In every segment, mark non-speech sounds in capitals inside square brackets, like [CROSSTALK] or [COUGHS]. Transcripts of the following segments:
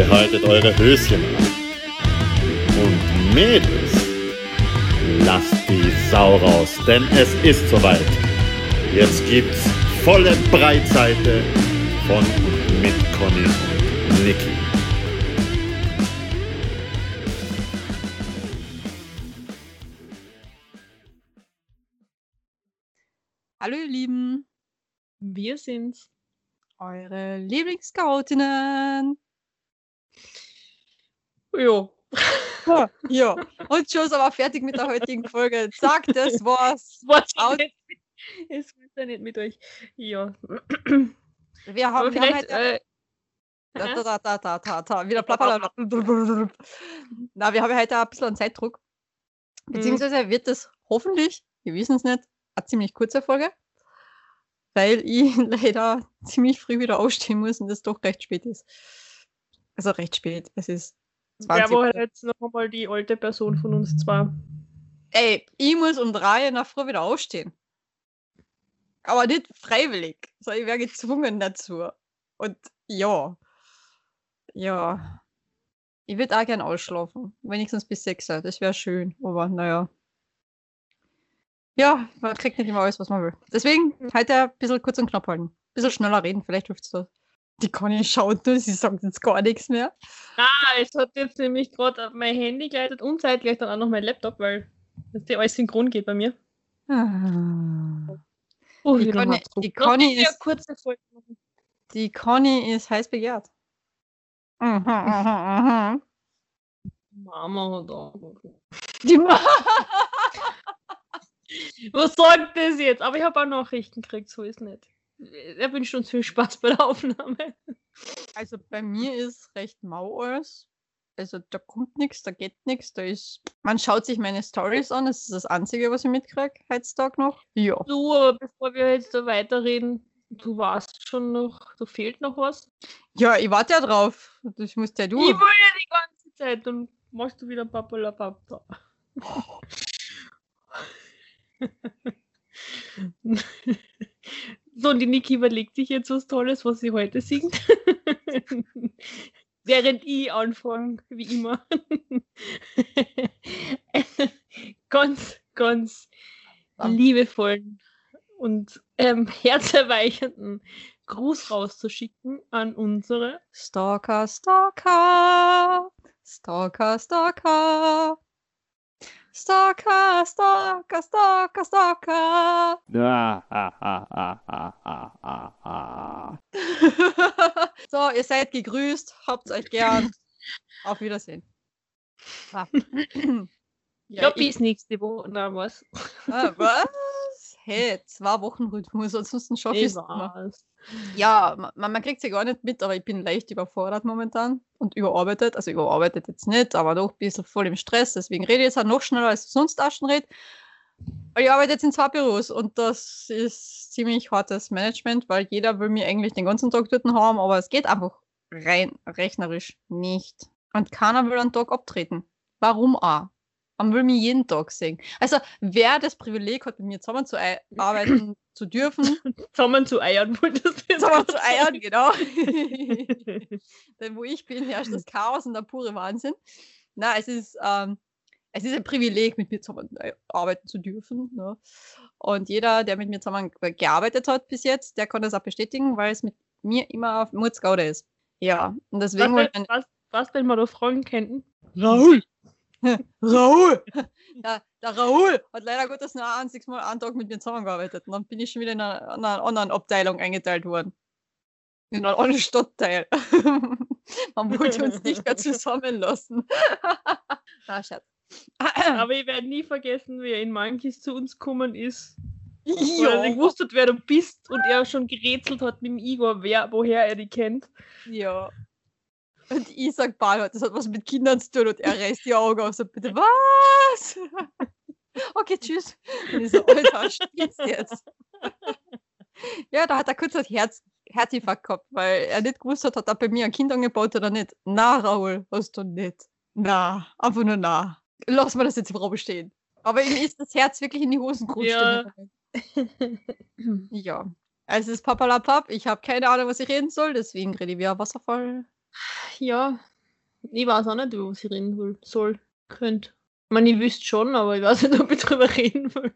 Behaltet eure Höschen an. Und Mädels, lasst die Sau raus, denn es ist soweit. Jetzt gibt's volle Breitseite von und mit Conny und Niki. Hallo ihr Lieben, Wir sind's. eure Lieblingsscoutinnen. Jo. Ja, ja. Und schon sind wir fertig mit der heutigen Folge. Zack, das war's. Es war Out. nicht, es war ja nicht mit euch. Ja. Wir Aber haben, wir haben heute, äh, da, da, da, da, da, da, wieder plappern. Na, wir haben heute ein bisschen einen Zeitdruck. Beziehungsweise wird das hoffentlich, wir wissen es nicht, eine ziemlich kurze Folge, weil ich [LAUGHS] leider ziemlich früh wieder aufstehen muss und es doch recht spät ist. Also recht spät. Es ist wer 20 war halt jetzt noch einmal die alte Person von uns zwar? Ey, ich muss um drei in der Früh wieder aufstehen. Aber nicht freiwillig, sondern ich werde gezwungen dazu. Und ja. Ja. Ich würde auch gern ausschlafen. Wenigstens bis sechs. Das wäre schön. Aber naja. Ja, man kriegt nicht immer alles, was man will. Deswegen heute ein bisschen kurz und knapp halten. Ein bisschen schneller reden, vielleicht hilft es da. Die kann ich schauen, nur, sie sagt jetzt gar nichts mehr. Ah, es hat jetzt nämlich gerade auf mein Handy geleitet und zeitgleich dann auch noch mein Laptop, weil das die alles synchron geht bei mir. Ah. Oh, Die Conny- die Conny eine ist- kurze Folge machen. Die Conny ist heiß begehrt. Mhm, mhm, mhm. Mama hat angerufen. Die Ma [LAUGHS] Was sagt das jetzt? Aber ich habe auch Nachrichten gekriegt, so ist nicht. Er wünscht uns viel Spaß bei der Aufnahme. also bei mir ist recht mau alles. Also da kommt nichts, da geht nichts, da ist. Man schaut sich meine Stories an, das ist das Einzige, was ich mitkriege heutzutage noch. Ja. Du, aber bevor wir jetzt da weiterreden, du warst schon noch, da fehlt noch was. Ja, ich warte ja drauf. Das musst ja du. Ich will ja die ganze Zeit und machst du wieder Papalapapa. [LAUGHS] [LAUGHS] so, und die Niki überlegt sich jetzt was Tolles, was sie heute singt. [LAUGHS] Während ich anfange, wie immer. [LAUGHS] ganz, ganz liebevollen und ähm, herzerweichenden Gruß rauszuschicken an unsere Stalker, Stalker. Stalker, Stalker. Stalker, Stalker, Stalker, Stalker. Ah, ah, ah, ah, ah, ah, ah, ah. so, ihr seid gegrüßt, habt euch gern. Auf Wiedersehen. Ah. Ja, bis nächste Woche. Na, was? Ah, was? Hey, zwei Wochen Rhythmus, ansonsten schaffe ich Ich es nicht mehr. weiß. Ja, ma- man, man kriegt sie gar nicht mit, aber ich bin leicht überfordert momentan und überarbeitet. Also überarbeitet jetzt nicht, aber doch ein bisschen voll im Stress. Deswegen rede ich jetzt auch noch schneller, als ich sonst schon rede. Weil ich arbeite jetzt in zwei Büros und das ist ziemlich hartes Management, weil jeder will mir eigentlich den ganzen Tag dort haben, aber es geht einfach rein rechnerisch nicht. Und keiner will einen Tag abtreten. Warum auch? Man will mich jeden Tag sehen. Also, wer das Privileg hat, mit mir zusammenzuarbeiten [CLEARS THROAT] zu dürfen, Zusammen zu eiern wolltest du jetzt zusammen zu eiern, genau. [LAUGHS] Denn wo ich bin, herrscht das Chaos und der pure Wahnsinn. Na, es ist, ähm, es ist ein Privileg, mit mir zusammen arbeiten zu dürfen. Ne? Und jeder, der mit mir zusammen ge- gearbeitet hat bis jetzt, der kann das auch bestätigen, weil es mit mir immer auf Murzgaude ist. Ja, und deswegen was, ich was, was, wenn wir da fragen könnten? Raoul! Raoul! [LAUGHS] Der, der Raoul hat leider Gottes nur ein einziges Mal einen Tag mit mir zusammengearbeitet. Und dann bin ich schon wieder in einer, in einer anderen Abteilung eingeteilt worden. In einen anderen Stadtteil. [LAUGHS] Man wollte uns nicht mehr zusammenlassen. [LAUGHS] ah, Schatz. [CLEARS THROAT] Aber ich werde nie vergessen, wie er in Monkeys zu uns gekommen ist. Weil er nicht ja, hat, wer du bist und er schon gerätselt hat mit dem Igor, wer, woher er die kennt. ja. Und ich sag, Ballhard, das hat was mit Kindern zu tun und er reißt die Augen auf so, bitte, was? [LAUGHS] okay, tschüss. Und ich so, Alter, jetzt. [LAUGHS] ja, da hat er kurz ein Herz, Herzinfarkt gehabt, weil er nicht gewusst hat, hat er bei mir ein Kind angebaut oder nicht. Na, Raoul, hast du nicht. Na, einfach nur na. Lass mal das jetzt im Raum stehen. Aber ihm ist das Herz wirklich in die Hosen gerutscht. Ja. [LAUGHS] Ja. Es ist papalapap. Ich habe keine Ahnung, was ich reden soll, deswegen rede ich wie ein Wasserfall. Ja, ich weiß auch nicht, was ich reden will, soll, könnt. Ich meine, ich wüsste schon, aber ich weiß nicht, ob ich drüber [LAUGHS] reden will.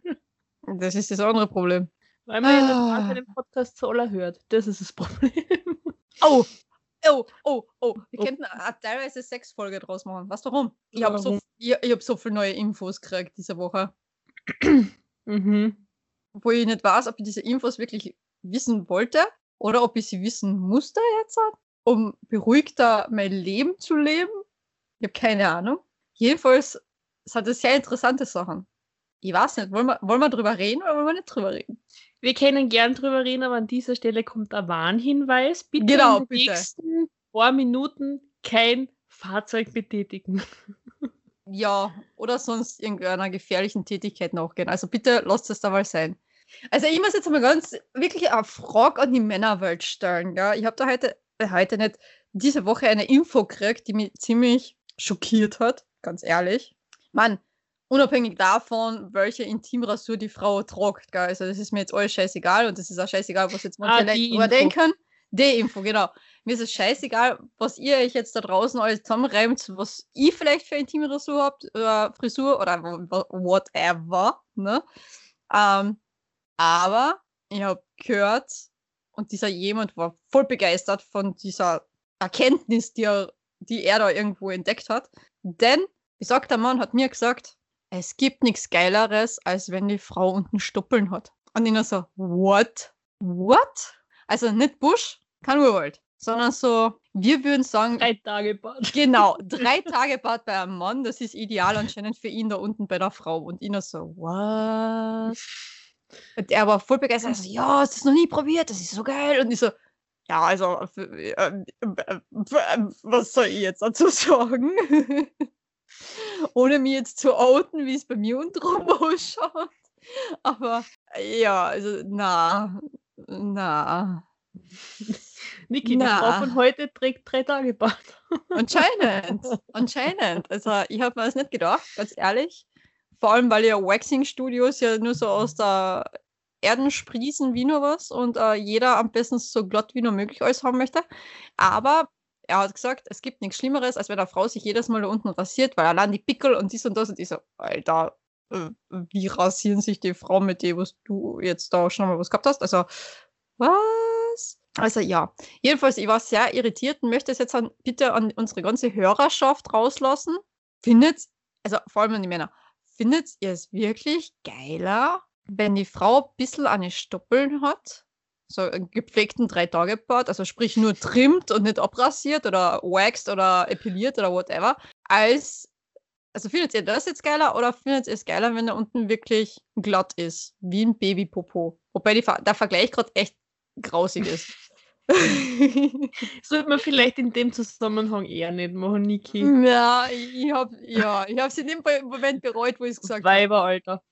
Das ist das andere Problem. Weil man ja Ah. bei dem Podcast so aller hört. Das ist das [LAUGHS] Problem. Oh, oh, oh, oh. Wir Oh. könnten eine teilweise Sexfolge draus machen. Du warum? Ich habe so, ich, ich hab so viele neue Infos gekriegt diese Woche, [CLEARS THROAT] Mhm. wo ich nicht weiß, ob ich diese Infos wirklich wissen wollte oder ob ich sie wissen musste jetzt, um beruhigter mein Leben zu leben. Ich habe keine Ahnung. Jedenfalls sind das sehr interessante Sachen. Ich weiß nicht, wollen wir, wollen wir drüber reden oder wollen wir nicht drüber reden? Wir können gern drüber reden, aber an dieser Stelle kommt ein Warnhinweis. Bitte Genau, in den bitte. nächsten paar Minuten kein Fahrzeug betätigen. [LAUGHS] Ja, oder sonst irgendeiner gefährlichen Tätigkeit nachgehen. Also bitte lasst es da mal sein. Also ich muss jetzt mal ganz wirklich eine Frage an die Männerwelt stellen. Gell? Ich habe da heute, heute nicht, diese Woche eine Info gekriegt, die mich ziemlich schockiert hat, ganz ehrlich. Mann, unabhängig davon, welche Intimrasur die Frau tragt, gell? also das ist mir jetzt alles scheißegal und das ist auch scheißegal, was jetzt manche Ah, die drüber Info. denken. Die Info, genau. Mir ist es scheißegal, was ihr euch jetzt da draußen alles zusammenreimt, was ich vielleicht für intime Rasur habt, oder Frisur oder whatever. Ne? Ähm, aber ich habe gehört, und dieser jemand war voll begeistert von dieser Erkenntnis, die er, die er da irgendwo entdeckt hat. Denn, besagter Mann hat mir gesagt, es gibt nichts Geileres, als wenn die Frau unten Stoppeln hat. Und ich nur so, what? What? Also nicht Busch, kein Urwald, sondern so, wir würden sagen, Drei Tage Bad. genau, [LAUGHS] drei Tage Bad bei einem Mann, das ist ideal anscheinend für ihn da unten bei der Frau. Und ich nur so, was? Und er war voll begeistert, also, ja, hast du das noch nie probiert, das ist so geil. Und ich so, ja, also, äh, äh, äh, äh, was soll ich jetzt dazu [LAUGHS] sagen? Ohne mich jetzt zu outen, wie es bei mir untenrum [LAUGHS] ausschaut. Aber ja, also, na, na. Niki, die Na. Frau von heute trägt drei Tage Bad. [LAUGHS] Anscheinend, anscheinend. Also ich habe mir das nicht gedacht, ganz ehrlich. Vor allem, weil ja Waxing-Studios ja nur so aus der Erden sprießen wie nur was und äh, jeder am besten so glatt wie nur möglich alles haben möchte. Aber er hat gesagt, es gibt nichts Schlimmeres, als wenn eine Frau sich jedes Mal da unten rasiert, weil allein die Pickel und dies und das und ich so, Alter, äh, wie rasieren sich die Frauen mit dem, was du jetzt da schon mal was gehabt hast? Also, was? Also ja, Jedenfalls, ich war sehr irritiert und möchte es jetzt an, bitte an unsere ganze Hörerschaft rauslassen. Findet, also vor allem an die Männer, findet ihr es wirklich geiler, wenn die Frau ein bisschen eine Stoppeln hat? So einen gepflegten Drei-Tage-Bart, also sprich nur trimmt und nicht abrasiert oder waxed oder epiliert oder whatever, als, also findet ihr das jetzt geiler oder findet ihr es geiler, wenn er unten wirklich glatt ist, wie ein Babypopo? Wobei die, der Vergleich gerade echt grausig ist. [LAUGHS] [LAUGHS] Sollte man vielleicht in dem Zusammenhang eher nicht machen, Niki. Ja, ich, habe ja, ich hab's in dem Moment bereut, wo ich es gesagt habe. Weiber, Alter.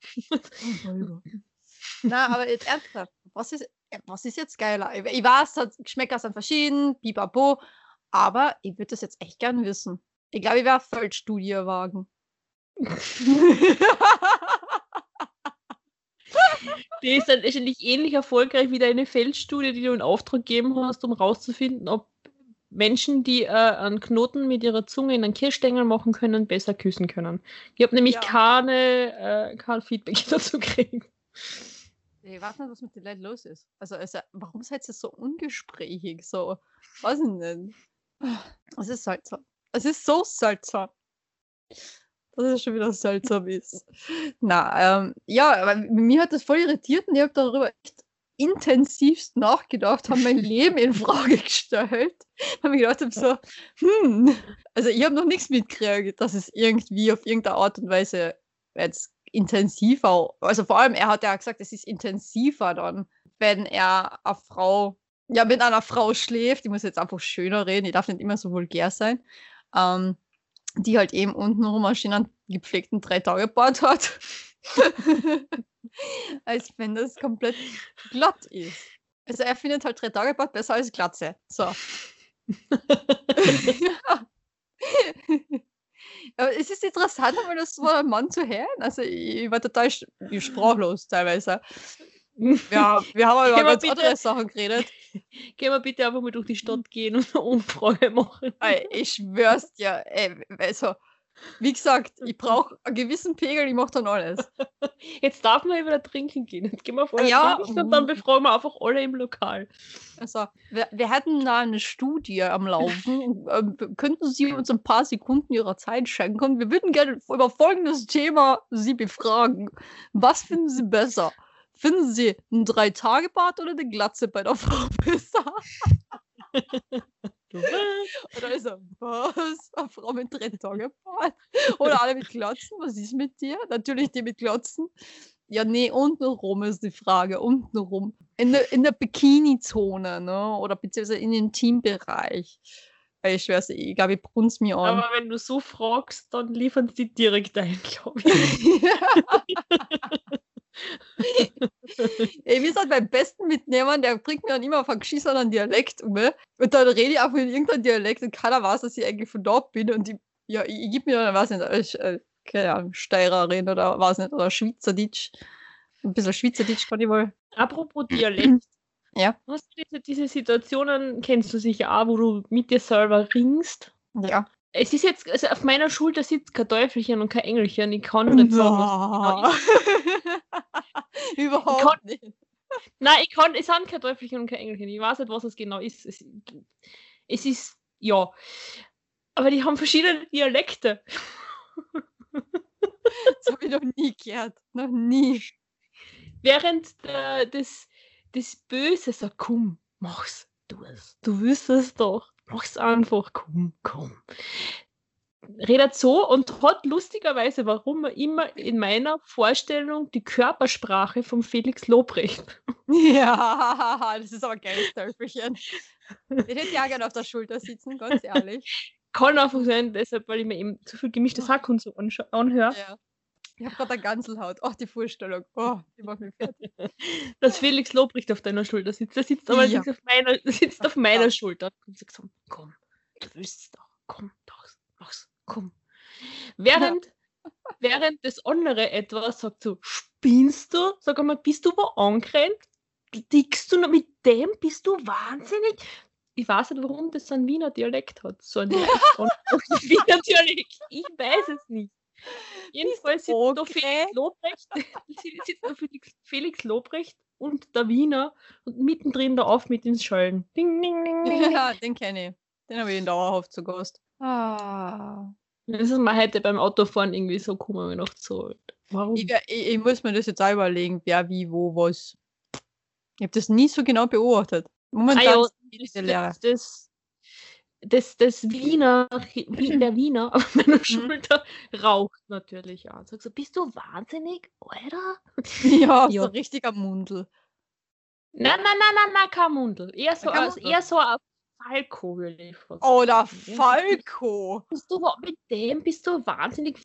Na, aber jetzt ernsthaft, was ist, was ist jetzt geiler? Ich, weiß, das Geschmäcker sind verschieden, bibabo, aber ich würde das jetzt echt gern wissen. Ich glaube, ich werde eine Feldstudie wagen. [LAUGHS] [LAUGHS] Die ist dann letztendlich ähnlich erfolgreich wie deine Feldstudie, die du in Auftrag gegeben hast, um rauszufinden, ob Menschen, die äh, einen Knoten mit ihrer Zunge in einen Kirschstängel machen können, besser küssen können. Ich habe nämlich Ja. keine, äh, kein Feedback [LAUGHS] dazu gekriegt. Ich weiß nicht, was mit den Leuten los ist. Also, also warum seid ihr so ungesprächig? So, ich nicht. Es ist seltsam. Es ist so seltsam. Dass es schon wieder seltsam ist. Na, ähm, ja, aber mir hat das voll irritiert und ich habe darüber echt intensivst nachgedacht, habe mein [LAUGHS] Leben in Frage gestellt. Habe mir gedacht, hab so, hm, also ich habe noch nichts mitgekriegt, dass es irgendwie auf irgendeine Art und Weise jetzt intensiver, also vor allem, er hat ja gesagt, es ist intensiver dann, wenn er eine Frau, ja, mit einer Frau schläft, ich muss jetzt einfach schöner reden, ich darf nicht immer so vulgär sein, ähm, die halt eben untenrum einen schönen gepflegten Drei-Tage-Bart hat, [LAUGHS] als wenn das komplett glatt ist. Also er findet halt Drei-Tage-Bart besser als Glatze. So. [LAUGHS] Aber es ist interessant, einmal das so ein Mann zu hören. Also ich war total sprachlos teilweise. Ja, wir haben aber über ganz bitte- andere Sachen geredet. [LAUGHS] Gehen wir bitte einfach mal durch die Stadt gehen und eine Umfrage machen. Ich schwör's dir, ey, also, wie gesagt, ich brauche einen gewissen Pegel, ich mach dann alles. [LAUGHS] Jetzt darf man ja wieder trinken gehen. Jetzt gehen wir vorher Ja. trinken und dann befragen wir einfach alle im Lokal. Also, wir, wir hätten da eine Studie am Laufen. ähm, könnten Sie uns ein paar Sekunden Ihrer Zeit schenken? Wir würden gerne über folgendes Thema Sie befragen. Was finden Sie besser? Finden Sie ein Drei-Tage-Bad oder eine Glatze bei der [LAUGHS] Frau besser? Oder ist er, was? Eine Frau mit Drei-Tage-Bad? Oder alle mit Glatzen? Was ist mit dir? Natürlich die mit Glatzen. Ja, nee, untenrum ist die Frage. Untenrum. In der, in der Bikini-Zone, ne? Oder beziehungsweise in den Teambereich. Ich schwör's, ich glaube, ich brunz mir an. Aber wenn du so fragst, dann liefern sie direkt ein, glaube ich. [LAUGHS] [LAUGHS] [LAUGHS] Ey, wie gesagt, beim besten Mitnehmern, der bringt mir dann immer von geschissenen Dialekt um. ne? Und dann rede ich einfach in irgendeinem Dialekt und keiner weiß, dass ich eigentlich von dort bin. Und die, ja, ich, ich gebe mir dann, weiß nicht, ich, äh, keine Ahnung, Steirerin oder weiß nicht, oder Schweizerdeutsch. Ein bisschen Schweizerdeutsch kann ich wohl. Apropos Dialekt. [CLEARS THROAT] Ja. Hast du diese, diese Situationen, kennst du sicher auch, wo du mit dir selber ringst? Ja. Es ist jetzt, also auf meiner Schulter sitzt kein Teufelchen und kein Engelchen. Ich kann nicht sagen, was genau. [LAUGHS] Überhaupt kann- nicht. Nein, ich kann, es sind kein Teufelchen und kein Engelchen. Ich weiß nicht, was es genau ist. Es, es ist, ja. Aber die haben verschiedene Dialekte. Das habe ich noch nie gehört. Noch nie. Während der, das, das Böse sagt, komm, mach's, tu es. Du willst es doch. Mach's einfach, komm, komm. Redet so und hat lustigerweise, warum er immer in meiner Vorstellung die Körpersprache von Felix Lobrecht. Ja, [LAUGHS] das ist aber ein geiles Teufelchen. Ich hätte ja gerne auf der Schulter sitzen, ganz ehrlich. Kann einfach sein, deshalb, weil ich mir eben zu viel gemischtes Hack und so anhöre, Ja. Ich habe gerade eine Ganselhaut. Ach, die Vorstellung. Oh, die macht mich fertig. [LAUGHS] dass Felix Lobrecht auf deiner Schulter sitzt. Der sitzt aber Ja. auf meiner, sitzt auf Ja. meiner Schulter. Und sagt so, komm, du willst es doch. Komm, doch, mach's, komm. Während, [LAUGHS] während das andere etwas sagt so, spinnst du? Sag einmal, bist du wo angerannt? Dickst du noch mit dem? Bist du wahnsinnig? Ich weiß nicht, warum das so ein Wiener Dialekt hat. So ein Wiener [LAUGHS] Dialekt. Ich weiß es nicht. Jedenfalls sitzt da okay? Felix Lobrecht, [LAUGHS] sitzt da Felix, Lobrecht und der Wiener und mittendrin der auf mit ins Schallen. Ding, ding, ding, ding. [LAUGHS] Ja, den kenne ich. Den habe ich in dauerhaft zu Gast. Ah. Das ist mir heute beim Autofahren irgendwie so ich dachte so, warum? Ich, ich, ich muss mir das jetzt auch überlegen, wer, wie, wo, was. Ich habe das nie so genau beobachtet. Momentan Ah ja, ist das, das, das, das Wiener, Wie- der Wiener auf Mhm. meiner Schulter raucht natürlich an. Sag so, bist du wahnsinnig, Alter? Ja, [LAUGHS] Ja. so richtiger Mundel. Nein, nein, nein, nein, nein, kein Mundel. Eher so, als, eher so ein Falco, würde ich fast der sagen. Falco. Bist du mit dem bist du wahnsinnig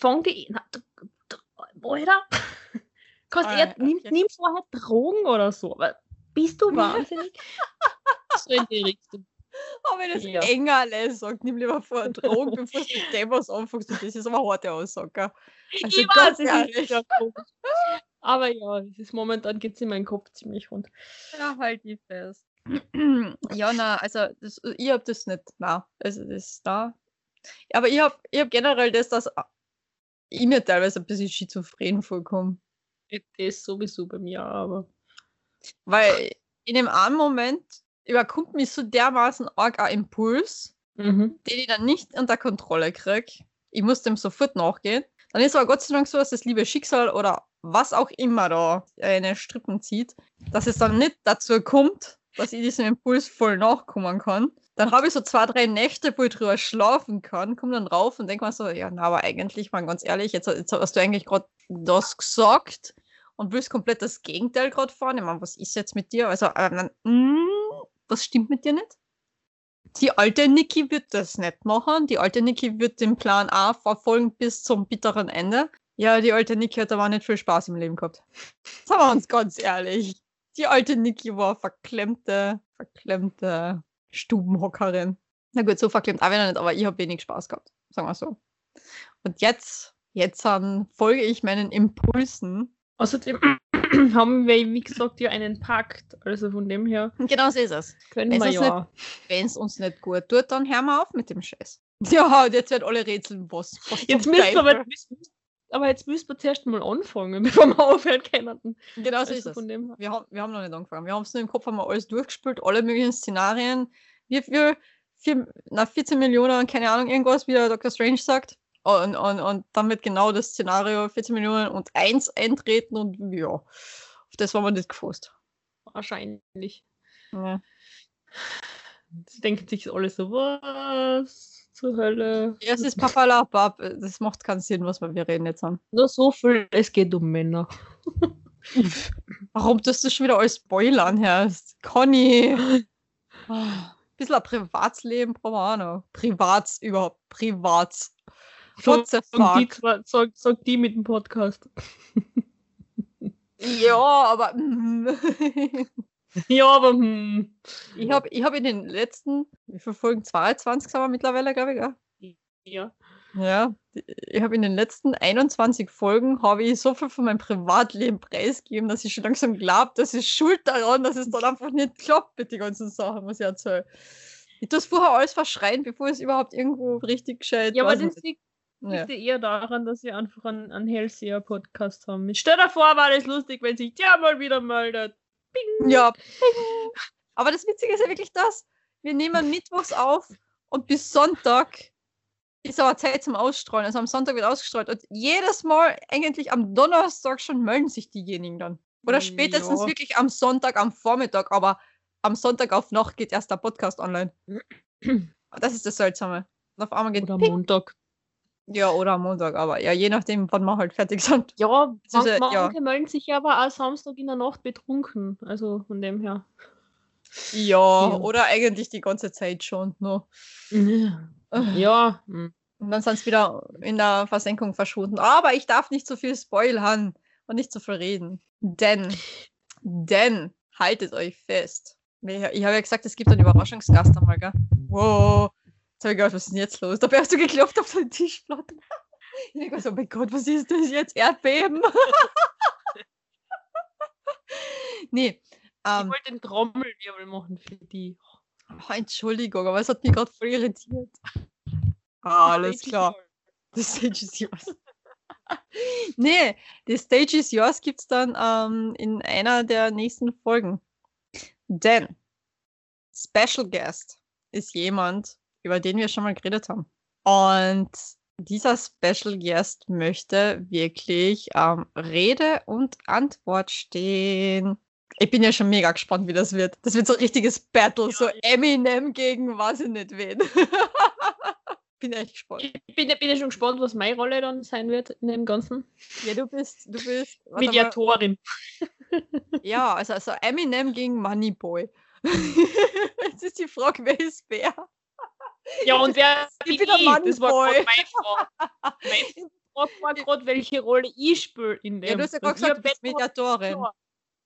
na, du, Alter. [LAUGHS] Kannst Ah, eher, nimm, nimm vorher Drogen oder so. Aber bist du wahnsinnig? [LAUGHS] so in die Richtung. Aber wenn es Ja. Engerle sagt, nimm lieber vor Drogen, bevor du mit dem was anfängst. Das ist aber eine harte Aussage. Also ich weiß, es ist ja komisch. Aber ja, es ist momentan geht es in meinen Kopf ziemlich rund. Ja, halt die fest. [CLEARS THROAT] ja, na, also das, ich hab das nicht. Na, also das ist da. Aber ich hab, ich hab generell das, dass ich mir teilweise ein bisschen schizophren vorkomme. Das ist sowieso bei mir, aber. Weil in dem einen Moment überkommt mich so dermaßen arg ein Impuls, Mhm. den ich dann nicht unter Kontrolle krieg. Ich muss dem sofort nachgehen. Dann ist aber Gott sei Dank so, dass das liebe Schicksal oder was auch immer da eine Strippen zieht, dass es dann nicht dazu kommt, dass ich diesem Impuls voll nachkommen kann. Dann habe ich so zwei, drei Nächte, wo ich drüber schlafen kann, komme dann rauf und denke mir so, ja, na, aber eigentlich, mal ganz ehrlich, jetzt, jetzt hast du eigentlich gerade das gesagt und willst komplett das Gegenteil gerade fahren. Ich meine, was ist jetzt mit dir? Also, äh, dann, mm, was stimmt mit dir nicht? Die alte Niki wird das nicht machen. Die alte Niki wird den Plan A verfolgen bis zum bitteren Ende. Ja, die alte Niki hat aber nicht viel Spaß im Leben gehabt. Sagen wir uns ganz ehrlich. Die alte Niki war verklemmte, verklemmte Stubenhockerin. Na gut, so verklemmt auch wieder nicht, aber ich habe wenig Spaß gehabt. Sagen wir so. Und jetzt, jetzt ähm, folge ich meinen Impulsen Außerdem [CLEARS THROAT] haben wir, wie gesagt, ja einen Pakt. Also von dem her Genau so ist es. können Es wir ist ja. Wenn es uns nicht gut tut, dann hören wir auf mit dem Scheiß. [LAUGHS] Ja, und jetzt werden alle rätseln, was. was Jetzt müssen wir aber, aber jetzt müssen wir zuerst mal anfangen, [LAUGHS] bevor wir aufhören können. Genau so ist Also es. von dem her. Wir haben, wir haben noch nicht angefangen. Wir haben es nur im Kopf haben wir alles durchgespielt, alle möglichen Szenarien. Wie viel? Vier, na, 14 Millionen, keine Ahnung, irgendwas, wie der Dr. Strange sagt. Und, und, und dann wird genau das Szenario 14 Millionen und 1 eintreten und ja, auf das waren wir nicht gefasst. Wahrscheinlich. Ja. Sie denken sich alle so, was zur Hölle? Ja, es ist Papalapap, das macht keinen Sinn, was wir, reden jetzt an. Nur so viel, es geht um Männer. [LAUGHS] Warum tust du schon wieder alles spoilern, Herr? Conny. [LAUGHS] Ah, Bisschen ein Privatsleben brauchen wir auch noch. Privats überhaupt. Privats. What the Sag die, fuck? zwei- sag, sag die mit dem Podcast. Ja, aber mm. [LAUGHS] ja, aber hm. ich habe ich hab in den letzten, wie viele Folgen? 22 sind wir mittlerweile, glaube ich. Gell? Ja. Ja, die- ich habe in den letzten 21 Folgen habe ich so viel von meinem Privatleben preisgegeben, dass ich schon langsam glaube, das ist schuld daran, dass es dann einfach nicht klappt mit den ganzen Sachen, was ich erzähle. Ich tue es vorher alles verschreien, bevor es überhaupt irgendwo richtig gescheit Ja, aber das liegt. Liegt ja eher daran, dass wir einfach einen, einen Hellseher-Podcast haben. Stell dir vor, war das lustig, wenn sich der mal wieder meldet. Bing. Ja. [LAUGHS] Aber das Witzige ist ja wirklich das. Wir nehmen mittwochs auf und bis Sonntag ist aber Zeit zum Ausstrahlen. Also am Sonntag wird ausgestrahlt. Und jedes Mal, eigentlich am Donnerstag schon, melden sich diejenigen dann. Oder spätestens ja. wirklich am Sonntag, am Vormittag. Aber am Sonntag auf Nacht geht erst der Podcast online. [CLEARS THROAT] Das ist das Seltsame. Und auf einmal geht Oder Ping. Montag. Ja, oder am Montag. Aber ja, je nachdem, wann wir halt fertig sind. Ja, Das ist man, ja- manche melden sich ja aber auch Samstag in der Nacht betrunken. Also von dem her. Ja, Ja. oder eigentlich die ganze Zeit schon. Nur. Ja. hm. Und dann sind sie wieder in der Versenkung verschwunden. Aber ich darf nicht so viel spoilern und nicht so viel reden. Denn, denn, haltet euch fest. Ich, ich habe ja gesagt, es gibt einen Überraschungsgast einmal, gell? Wow. Jetzt habe ich gedacht, was ist denn jetzt los? Dabei hast du geklopft auf den Tischplatte. [LAUGHS] Ich denke so, oh mein Gott, was ist das jetzt? Erdbeben? [LAUGHS] nee. Ich Ähm, wollte den Trommelwirbel machen für die. oh, Entschuldigung, aber es hat mich gerade voll irritiert. Ah, alles klar. The Stage is yours. [LAUGHS] nee, The Stage is yours gibt es dann ähm, in einer der nächsten Folgen. Denn Special Guest ist jemand, über den wir schon mal geredet haben. Und dieser Special Guest möchte wirklich ähm, Rede und Antwort stehen. Ich bin ja schon mega gespannt, wie das wird. Das wird so ein richtiges Battle, so Eminem gegen weiß ich nicht wen. [LAUGHS] bin echt gespannt. Ich bin, bin ja schon gespannt, was meine Rolle dann sein wird in dem Ganzen. Ja, du bist, du bist. Mediatorin. [LAUGHS] Ja, also, also Eminem gegen Moneyboy. [LAUGHS] Jetzt ist die Frage, wer ist wer? Ja, und wer Ich bin ich? Das war meine Frage. Meine [LAUGHS] Frage war gerade, welche Rolle ich spiele in dem. Ja, du hast ja gerade gesagt, du bist Mediatorin.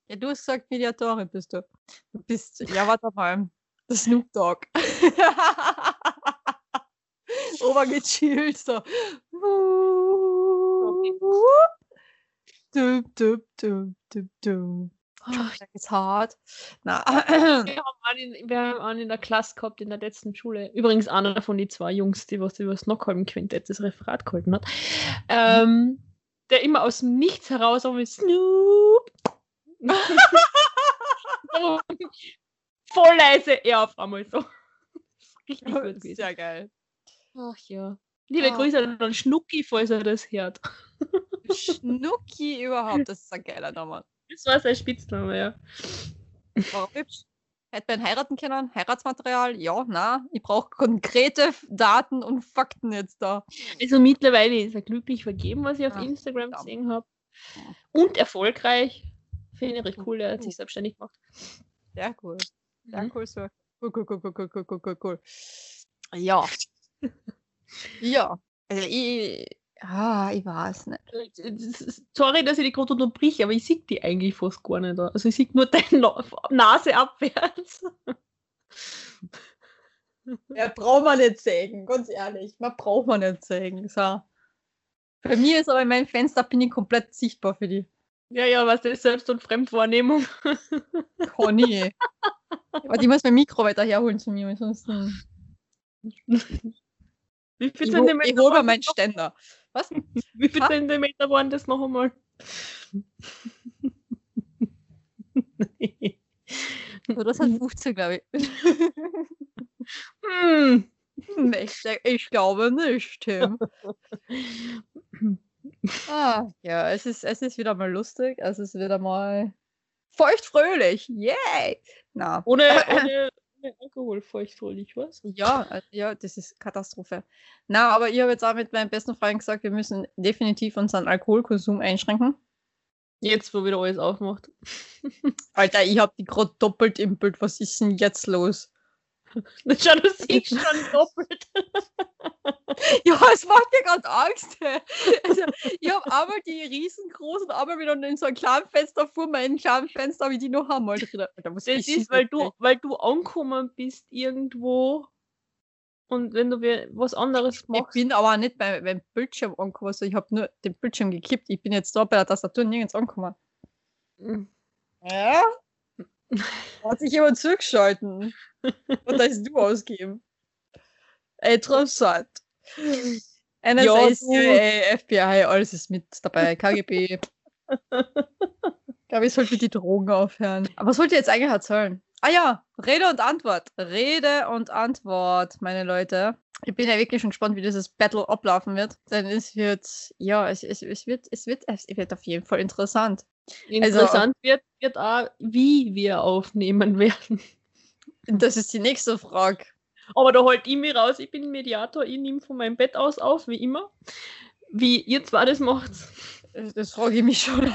Ja. Du hast gesagt, Mediatorin bist du. Du bist, ja, warte mal. Der Snoop Dogg. [LAUGHS] Ober gechillt, so. Dup, dup, dup, dup, dup. Ach, Das ist hart. Na, [CLEARS THROAT] Wir haben, einen, wir haben einen in der Klasse gehabt in der letzten Schule. Übrigens einer von den zwei Jungs, die was über das Knockholm-Quintett das Referat gehalten hat. Ähm, der immer aus dem Nichts heraus mit Snoop. [LAUGHS] voll leise, er auf einmal so. Richtig gut gewesen. sehr geil. Ach ja. Liebe Ah. Grüße an Schnucki, falls er das hört. [LAUGHS] Schnucki überhaupt, das ist ein geiler Name. Das war sein Spitzname, ja. War hübsch. Hätte man heiraten können? Heiratsmaterial? Ja, na. Ich brauche konkrete Daten und Fakten jetzt da. Also mittlerweile ist er glücklich vergeben, was ich auf ja, Instagram ja. gesehen habe. Und erfolgreich. Finde ich recht cool, er hat sich selbstständig gemacht. Sehr cool. Sehr mhm. cool, Sir. Cool, cool, cool, cool, cool, cool, cool, cool. Ja. [LAUGHS] ja. Also ich, ah, ich weiß nicht. Sorry, dass ich die gerade unterbrich, aber ich sehe die eigentlich fast gar nicht. Also ich sehe nur [LAUGHS] deine Na Nase abwärts. [LAUGHS] Ja, braucht man nicht sägen, ganz ehrlich. Man braucht man nicht sägen. So. Bei mir ist aber in meinem Fenster bin ich komplett sichtbar für die. Ja, ja, was ist Selbst- und Fremdwahrnehmung? Conny. Aber die muss mein Mikro weiter herholen zu mir. Ansonsten. [LAUGHS] Wie viel Ich, hol, Zentimeter, ich hol mal waren meinen das Ständer. Was? [LAUGHS] wie viel Ha? Zentimeter waren das noch einmal? So, das hat 15, glaube ich. hm. nicht. Ich glaube nicht, Tim. [LAUGHS] Ah, ja, es ist, es ist wieder mal lustig. Es ist wieder mal feuchtfröhlich. Yay! Na, Ohne, [LAUGHS] ohne, ohne Alkohol feuchtfröhlich, was? ja, äh, ja, das ist Katastrophe. Na, aber ich habe jetzt auch mit meinem besten Freund gesagt, wir müssen definitiv unseren Alkoholkonsum einschränken. Jetzt, wo wieder alles aufmacht. [LAUGHS] Alter, ich habe die gerade doppelt im Bild. Was ist denn jetzt los? [LAUGHS] Du siehst schon doppelt. [LAUGHS] Ja, es macht mir gerade Angst. Also, ich habe einmal die riesengroßen, einmal wieder in so ein kleines Fenster vor meinem kleinen Fenster, wie die noch einmal drin. Da muss Das ich ist, weil du, weil du angekommen bist irgendwo und wenn du was anderes Ich machst. bin aber nicht bei, beim Bildschirm angekommen. Also ich habe nur den Bildschirm gekippt. Ich bin jetzt da bei der Tastatur nirgends angekommen. Ja? Hat sich jemand zugeschalten. Und da ist du ausgeben. Interessant. [LAUGHS] NSA, Ja, CIA, FBI, alles ist mit dabei. KGB. [LAUGHS] Ich glaube, ich sollte mit die Drogen aufhören. Aber was wollt ihr jetzt eigentlich erzählen? Ah ja, Rede und Antwort. Rede und Antwort, meine Leute. Ich bin ja wirklich schon gespannt, wie dieses Battle ablaufen wird. Denn es wird, ja, es, es, es, wird, es, wird, es wird auf jeden Fall interessant. Also- Interessant wird, wird auch, wie wir aufnehmen [LAUGHS] werden. Das ist die nächste Frage. Aber da holt ich mich raus, ich bin Mediator, ich nehme von meinem Bett aus auf, wie immer. Wie ihr zwar das macht. Das, frage ich mich schon.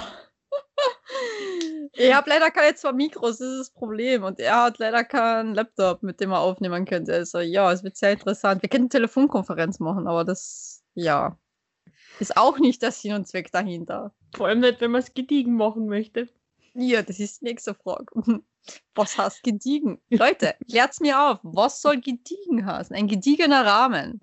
Ich habe leider keine zwei Mikros, das ist das Problem. Und er hat leider keinen Laptop, mit dem er aufnehmen könnte. Also ja, es wird sehr interessant. Wir könnten Telefonkonferenz machen, aber das, ja, ist auch nicht der Sinn und Zweck dahinter. Vor allem nicht, wenn man es gediegen machen möchte. Ja, das ist die nächste Frage. Was heißt gediegen? Leute, klärt's mir auf. Was soll gediegen heißen? Ein gediegener Rahmen.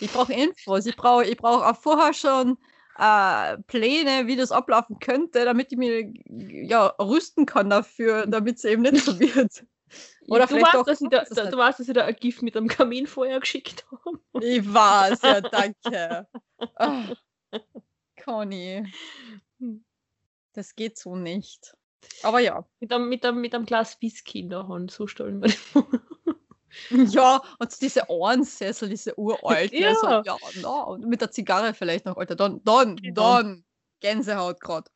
Ich brauche Infos. Ich brauche ich brauch auch vorher schon äh, Pläne, wie das ablaufen könnte, damit ich mir ja, rüsten kann dafür, damit es eben nicht so wird. [LAUGHS] Oder du, weißt, auch- dass ich da, das du weißt, dass ich da ein Gift mit einem Kaminfeuer geschickt habe. Ich weiß, ja, [LAUGHS] danke. Ah, Conny. Das geht so nicht. Aber ja. Mit einem, mit einem, mit einem Glas Whisky in der Hand, so stellen wir vor. [LAUGHS] Ja, und diese Ohrensessel, diese uralten. [LAUGHS] Ja. Also, ja, na, und mit der Zigarre vielleicht noch, Alter. Dann, dann, Genau. dann. Gänsehaut gerade.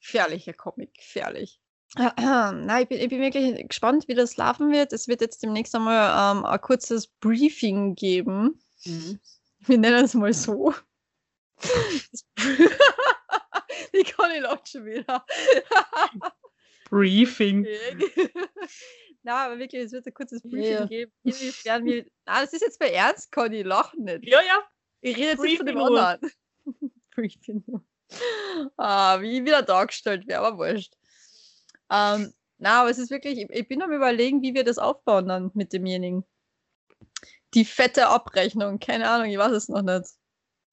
Gefährlicher Comic, gefährlich. [CLEARS THROAT] Nein, ich bin, ich bin wirklich gespannt, wie das laufen wird. Es wird jetzt demnächst einmal ähm, ein kurzes Briefing geben. Wir nennen es mal so. [LAUGHS] [LAUGHS] Ich lacht schon wieder. Briefing. [LAUGHS] Na, aber wirklich, es wird ein kurzes Briefing Ja. geben. Inwiefern wir. Na, das ist jetzt bei Ernst, Conny, lach nicht. Ja, ja. Ich rede jetzt nicht von dem anderen. [LAUGHS] Briefing. Ah, wie ich wieder dargestellt wäre, aber wurscht. Ähm, na, aber es ist wirklich, ich, ich bin am überlegen, wie wir das aufbauen dann mit demjenigen. Die fette Abrechnung, keine Ahnung, ich weiß es noch nicht.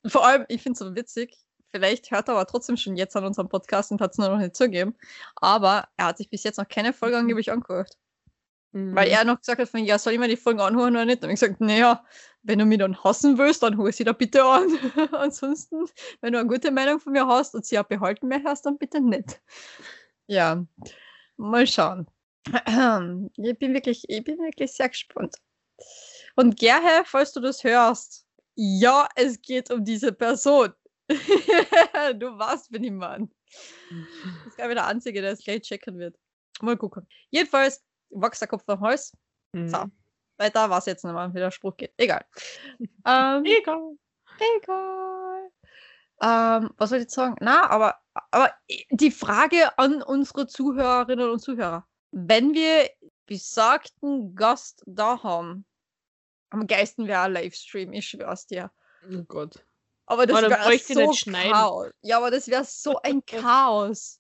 Vor allem, ich finde es so witzig, vielleicht hört er aber trotzdem schon jetzt an unserem Podcast und hat es nur noch nicht zugegeben, aber er hat sich bis jetzt noch keine Folge angeblich angehört. Weil Mhm. er noch gesagt hat, von, ja, soll ich mir die Folgen anhören oder nicht? Und ich gesagt, naja, wenn du mich dann hassen willst, dann hol sie da bitte an. [LAUGHS] Ansonsten, wenn du eine gute Meinung von mir hast und sie auch behalten möchtest, dann bitte nicht. Ja, mal schauen. [CLEARS THROAT] Ich bin wirklich, ich bin wirklich sehr gespannt. Und Gerhe, falls du das hörst, ja, es geht um diese Person. [LAUGHS] du wen ich meine. Das ist, glaube ich, der Einzige, der es gleich checken wird. Mal gucken. Jedenfalls, wächst der Kopf vom Hals. Mhm. So. Weiter war es jetzt nochmal, wie der Spruch geht. Egal. [LAUGHS] ähm, Egal. egal. Ähm, was soll ich jetzt sagen? Na, aber, aber die Frage an unsere Zuhörerinnen und Zuhörer. Wenn wir besagten Gast da haben, am geilsten wäre ein Livestream, ich schwör's dir. Oh Gott. Aber das wäre so. Chaos. Ja, aber das wäre so [LAUGHS] ein Chaos.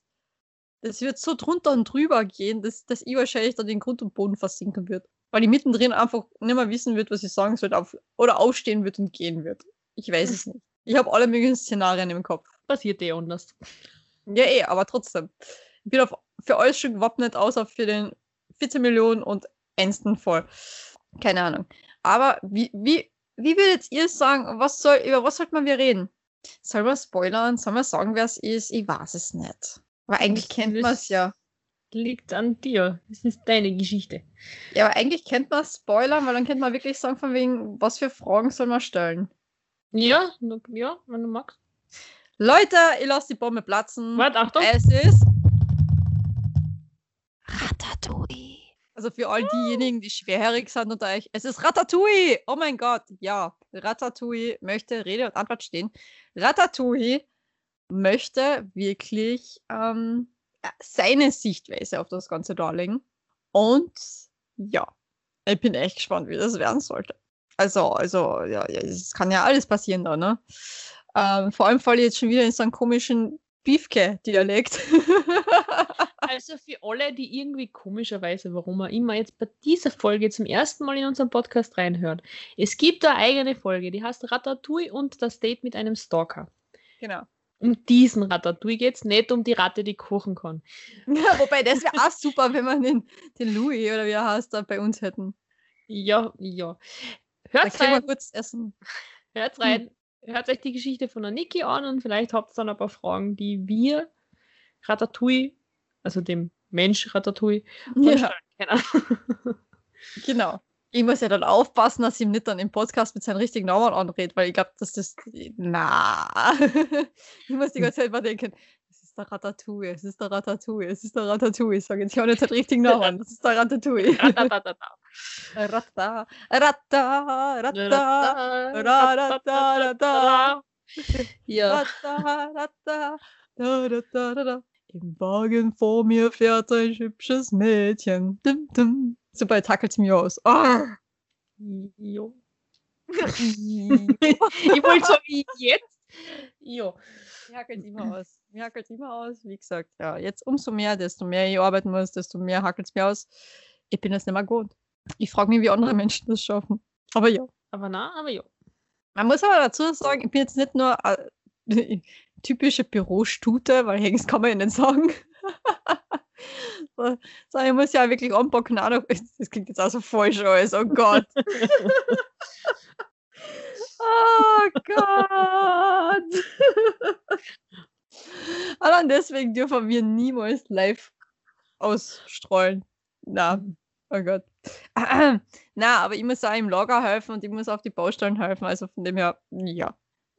Das wird so drunter und drüber gehen, dass, dass ich wahrscheinlich dann den Grund und Boden versinken wird. Weil ich mittendrin einfach nicht mehr wissen wird, was ich sagen soll. Auf, oder aufstehen wird und gehen wird. Ich weiß es [LAUGHS] nicht. Ich habe alle möglichen Szenarien im Kopf. Passiert eh anders. Ja, eh, aber trotzdem. Ich bin auf, für alles schon gewappnet, außer für den 14 Millionen und Enston voll. Keine Ahnung. Aber wie, wie, wie würdet ihr sagen, was soll, über was sollte man wir reden? Soll man spoilern? Soll man sagen, wer es ist? Ich weiß es nicht. Aber eigentlich Das kennt man es ja. Liegt an dir. Das ist deine Geschichte. Ja, aber eigentlich kennt man spoilern, weil dann könnte man wirklich sagen, von wegen, was für Fragen soll man stellen. Ja, ja, wenn du magst. Leute, ich lasse die Bombe platzen. Warte, Achtung. Es ist Ratatouille. Also für all diejenigen, die schwerhörig sind unter euch, es ist Ratatouille. Oh mein Gott, ja. Ratatouille möchte Rede und Antwort stehen. Ratatouille möchte wirklich ähm, äh, seine Sichtweise auf das Ganze darlegen. Und ja, ich bin echt gespannt, wie das werden sollte. Also, also, ja, ja, es kann ja alles passieren da, ne? Ähm, vor allem falle ich jetzt schon wieder in so einen komischen Biefke-Dialekt. [LAUGHS] Also für alle, die irgendwie komischerweise, warum auch immer, jetzt bei dieser Folge zum ersten Mal in unseren Podcast reinhören. Es gibt da eine eigene Folge, die heißt Ratatouille und das Date mit einem Stalker. genau. Um diesen Ratatouille geht es, nicht um die Ratte, die kochen kann. Ja, wobei, das wäre auch super, wenn wir den, den Louis oder wie er heißt, da bei uns hätten. Ja, ja. Hört rein, kurz Essen. hört rein. Hört euch die Geschichte von der Niki an und vielleicht habt ihr dann ein paar Fragen, die wir Ratatouille, also dem Mensch Ratatouille, Ja, [LAUGHS] genau. Ich muss ja dann aufpassen, dass ich ihm nicht dann im Podcast mit seinem richtigen Namen anredet, weil ich glaube, dass das. Na. [LAUGHS] ich muss die ganze Zeit mal denken, es ist der Ratatouille, es ist der Ratatouille, es ist der Ratatouille. Ich sage jetzt, ich habe nicht den richtigen Namen, das ist der Ratatouille. [LAUGHS] Ratatatata. Ratta, Ratta, Ratta, Ratatata. Ja. Ratta, ratta, da, da, da, da, da. Im Wagen vor mir fährt ein hübsches Mädchen. Dum, dum. Sobald hackelt es mir aus. Jo. [LAUGHS] ich wollte sagen, jetzt. Jo. Mir hackelt immer aus. Mir hackelt immer aus. Wie gesagt, ja, jetzt umso mehr, desto mehr ich arbeiten muss, desto mehr hackelt es mir aus. Ich bin das nicht mehr gewohnt. Ich frage mich, wie andere Menschen das schaffen. Aber ja. Aber na, aber jo. Man muss aber dazu sagen, ich bin jetzt nicht nur äh, [LAUGHS] typische Bürostute, weil Hengst kann man ja nicht sagen. [LAUGHS] so, sondern ich muss ja wirklich anpacken. Auch noch, [LAUGHS] das klingt jetzt auch so falsch alles, oh Gott. oh Gott. Allein deswegen dürfen wir niemals live ausstrahlen. Na, oh Gott. [CLEARS THROAT] Na, aber ich muss auch im Lager helfen und ich muss auf die Baustellen helfen. Also von dem her, ja,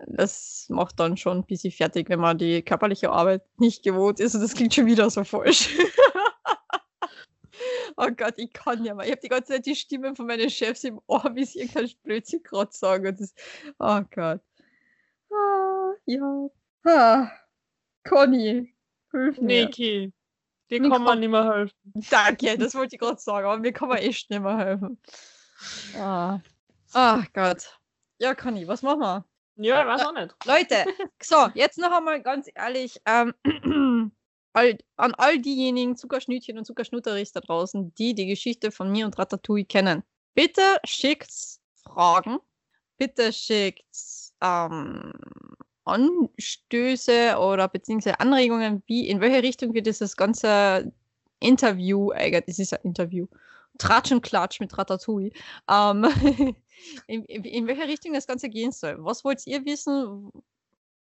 das macht dann schon ein bisschen fertig, wenn man die körperliche Arbeit nicht gewohnt ist. Und das klingt schon wieder so falsch. [LAUGHS] oh Gott, ich kann ja mal. Ich habe die ganze Zeit die Stimmen von meinen Chefs im Ohr, wie sie irgendein Blödsinn gerade sagen. Und das, oh Gott. Ah, ja. Ah, Conny, hilf mir. Niki, dir Mir kann man nicht mehr helfen. Danke, das wollte ich gerade sagen, aber mir kann man echt nicht mehr helfen. Ah. Ach Gott. Ja, Conny, was machen wir? Ja, ich weiß auch nicht. [LAUGHS] Leute, so, jetzt noch einmal ganz ehrlich, ähm, [CLEARS THROAT] all, an all diejenigen Zuckerschnütchen und Zuckerschnutterichs da draußen, die die Geschichte von mir und Ratatouille kennen. Bitte schickt Fragen, bitte schickt ähm, Anstöße oder beziehungsweise Anregungen, wie in welche Richtung wir dieses ganze Interview, eigentlich, es ist ein Interview, Tratsch und Klatsch mit Ratatouille, ähm, [LAUGHS] in, in, in welche Richtung das Ganze gehen soll. Was wollt ihr wissen?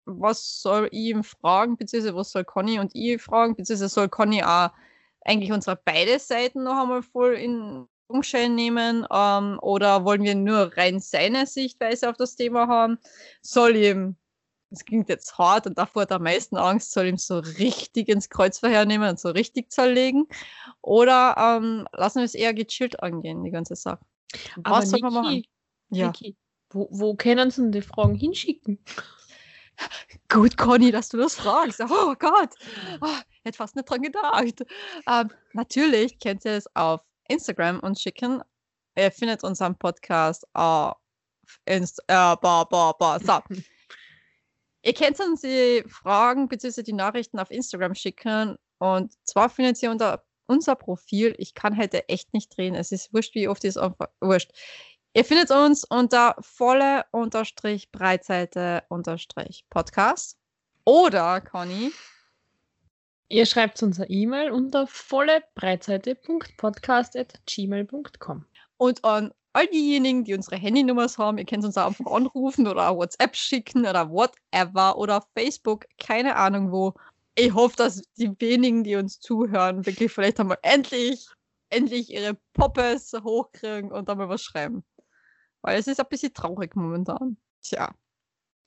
Was soll ich ihm fragen, beziehungsweise was soll Conny und ich fragen, beziehungsweise soll Conny auch eigentlich unsere beide Seiten noch einmal voll in Umstellen nehmen? Ähm, oder wollen wir nur rein seine Sichtweise auf das Thema haben? Soll ihm, das klingt jetzt hart und davor hat er am meisten Angst, soll ihm so richtig ins Kreuzverhör nehmen und so richtig zerlegen? Oder ähm, lassen wir es eher gechillt angehen, die ganze Sache? Aber Was soll man machen? Ja. Niki, wo, wo können sie denn die Fragen hinschicken? [LAUGHS] Gut, Conny, dass du das fragst. Oh Gott, oh, hätte fast nicht dran gedacht. Ähm, natürlich könnt ihr es auf Instagram uns schicken. Ihr findet unseren Podcast auf Inst äh. So. [LAUGHS] ihr könnt uns die Fragen bzw. die Nachrichten auf Instagram schicken. Und zwar findet ihr unter unser Profil. Ich kann heute echt nicht drehen. Es ist wurscht, wie oft ist einfach wurscht. Ihr findet uns unter volle unterstrich Breitseite unterstrich Podcast. Oder, Conny, Ihr schreibt uns eine E-Mail unter vollebreitseite.podcast.gmail.com. Und an all diejenigen, die unsere Handynummers haben, ihr könnt uns auch einfach anrufen oder WhatsApp schicken oder whatever oder Facebook, keine Ahnung wo. Ich hoffe, dass die wenigen, die uns zuhören, wirklich vielleicht einmal endlich, endlich ihre Poppes hochkriegen und einmal was schreiben. Weil es ist ein bisschen traurig momentan. Tja.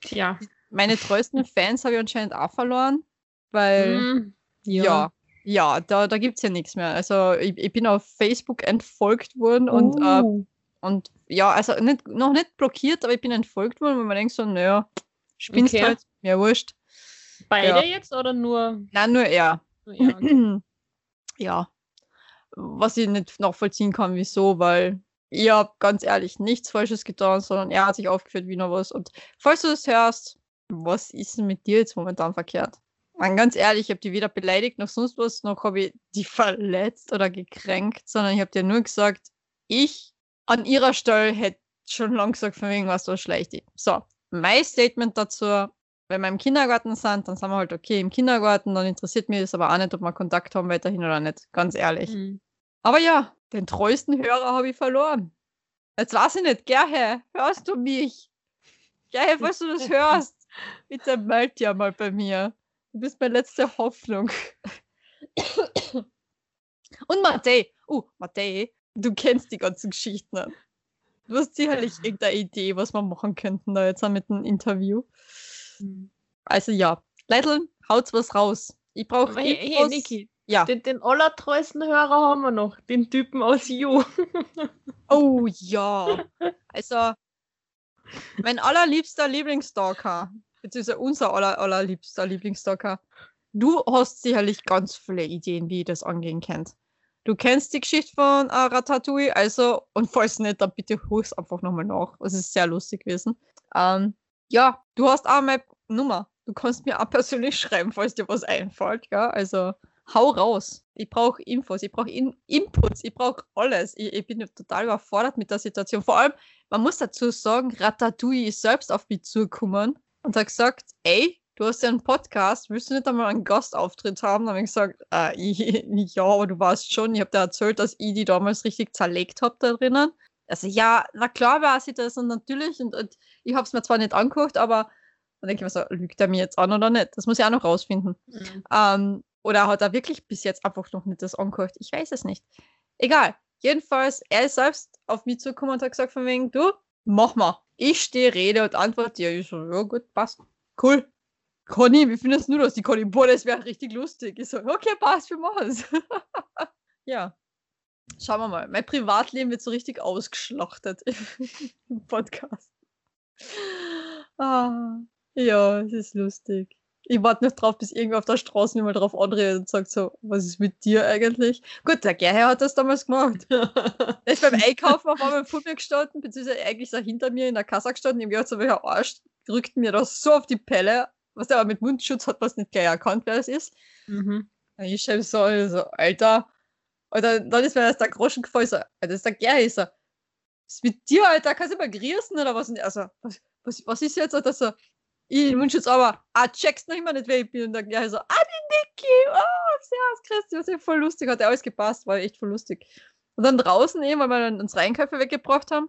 Tja. Meine treuesten Fans habe ich anscheinend auch verloren, weil Hm, ja, ja. ja, da, da gibt es ja nichts mehr. Also ich, ich bin auf Facebook entfolgt worden und, äh, Uh. Und ja, also nicht, noch nicht blockiert, aber ich bin entfolgt worden, weil man denkt so, naja, spinnst Okay. halt, mir wurscht. Beide ja. jetzt oder nur? Nein, nur er. nur er? Okay. [CLEARS THROAT] ja. Was ich nicht nachvollziehen kann, wieso, weil ich habe ganz ehrlich nichts Falsches getan, sondern er hat sich aufgeführt wie noch was. Und falls du das hörst, was ist denn mit dir jetzt momentan verkehrt? Man, ganz ehrlich, ich habe die weder beleidigt noch sonst was, noch habe ich die verletzt oder gekränkt, sondern ich habe dir nur gesagt, ich an ihrer Stelle hätte schon lang gesagt, von wegen was so schlecht. So, mein Statement dazu, wenn wir im Kindergarten sind, dann sind wir halt okay im Kindergarten, dann interessiert mich das aber auch nicht, ob wir Kontakt haben weiterhin oder nicht, ganz ehrlich. Hm. Aber ja, den treuesten Hörer habe ich verloren. Jetzt weiß ich nicht, Gerhe, hörst du mich? Gerhe, falls du das hörst, bitte meld dir mal bei mir. Du bist meine letzte Hoffnung. [COUGHS] Und Matej, uh, Matej, du kennst die ganzen Geschichten. ne? Du hast sicherlich irgendeine Idee, was wir machen könnten da jetzt mit einem Interview. Hm. Also ja, Leiteln, haut's was raus. Ich brauche hey, hey. Niki, Ja. den, den allertreuesten Hörer haben wir noch, den Typen aus You. Oh [LAUGHS] ja. Also, mein allerliebster Lieblingsstalker, beziehungsweise unser aller, allerliebster Lieblingsstalker, du hast sicherlich ganz viele Ideen, wie ihr das angehen könnt. Du kennst die Geschichte von äh, Ratatouille, also, und falls nicht, dann bitte hol's einfach nochmal nach. Es ist sehr lustig gewesen. Ähm, ja, du hast auch meine Nummer. Du kannst mir auch persönlich [LAUGHS] schreiben, falls dir was einfällt, ja. Also, hau raus. Ich brauche Infos, ich brauche In Inputs, ich brauche alles. Ich, ich bin total überfordert mit der Situation. Vor allem, man muss dazu sagen, Ratatouille ist selbst auf mich zugekommen und hat gesagt, ey, du hast ja einen Podcast, willst du nicht einmal einen Gastauftritt haben? Dann habe ich gesagt, äh, [LAUGHS] ich, ja, aber du weißt schon, ich habe dir erzählt, dass ich die damals richtig zerlegt habe da drinnen. Also ja, na klar weiß ich das und natürlich und, und ich habe es mir zwar nicht angeguckt, aber dann denke ich mir so, lügt er mir jetzt an oder nicht? Das muss ich auch noch rausfinden. Ähm, oder hat er wirklich bis jetzt einfach noch nicht das angehört? Ich weiß es nicht. Egal. Jedenfalls, er ist selbst auf mich zugekommen und hat gesagt von wegen, du, mach mal. Ich stehe Rede und Antwort dir. Ich so, ja gut, passt. Cool. Conny, wie findest du das? Die Conny, boah, das wäre richtig lustig. Ich so, okay, passt, wir machen es. [LAUGHS] ja. Schauen wir mal. Mein Privatleben wird so richtig ausgeschlachtet [LAUGHS] im Podcast. Ah, ja, es ist lustig. Ich warte noch drauf, bis irgendwer auf der Straße nicht mal drauf anredet und sagt so, was ist mit dir eigentlich? Gut, der Gerhard hat das damals gemacht. [LAUGHS] Er ist beim Einkaufen auf einmal vor mir gestanden, beziehungsweise eigentlich so hinter mir in der Kasse gestanden. Ich hab gedacht, so welcher Arsch drückt mir das so auf die Pelle, was der aber mit Mundschutz hat, was nicht gleich erkannt, wer es ist. Mhm. Und ich schreibe so, so, Alter. Und dann, dann ist mir erst der Groschen gefallen, so, Alter, das ist der. Ich so, was ist mit dir, Alter? Kannst du mal grießen oder was? Und Also, was, was, was ist jetzt? Alter, so, ich den Mundschutz, aber, ah, checkst noch immer nicht, wer ich bin. Und der Gerhard so, ah, die Niki, oh, servus, Christi, was ist voll lustig, hat ja alles gepasst, war echt voll lustig. Und dann draußen eben, weil wir dann unsere Einkäufe weggebracht haben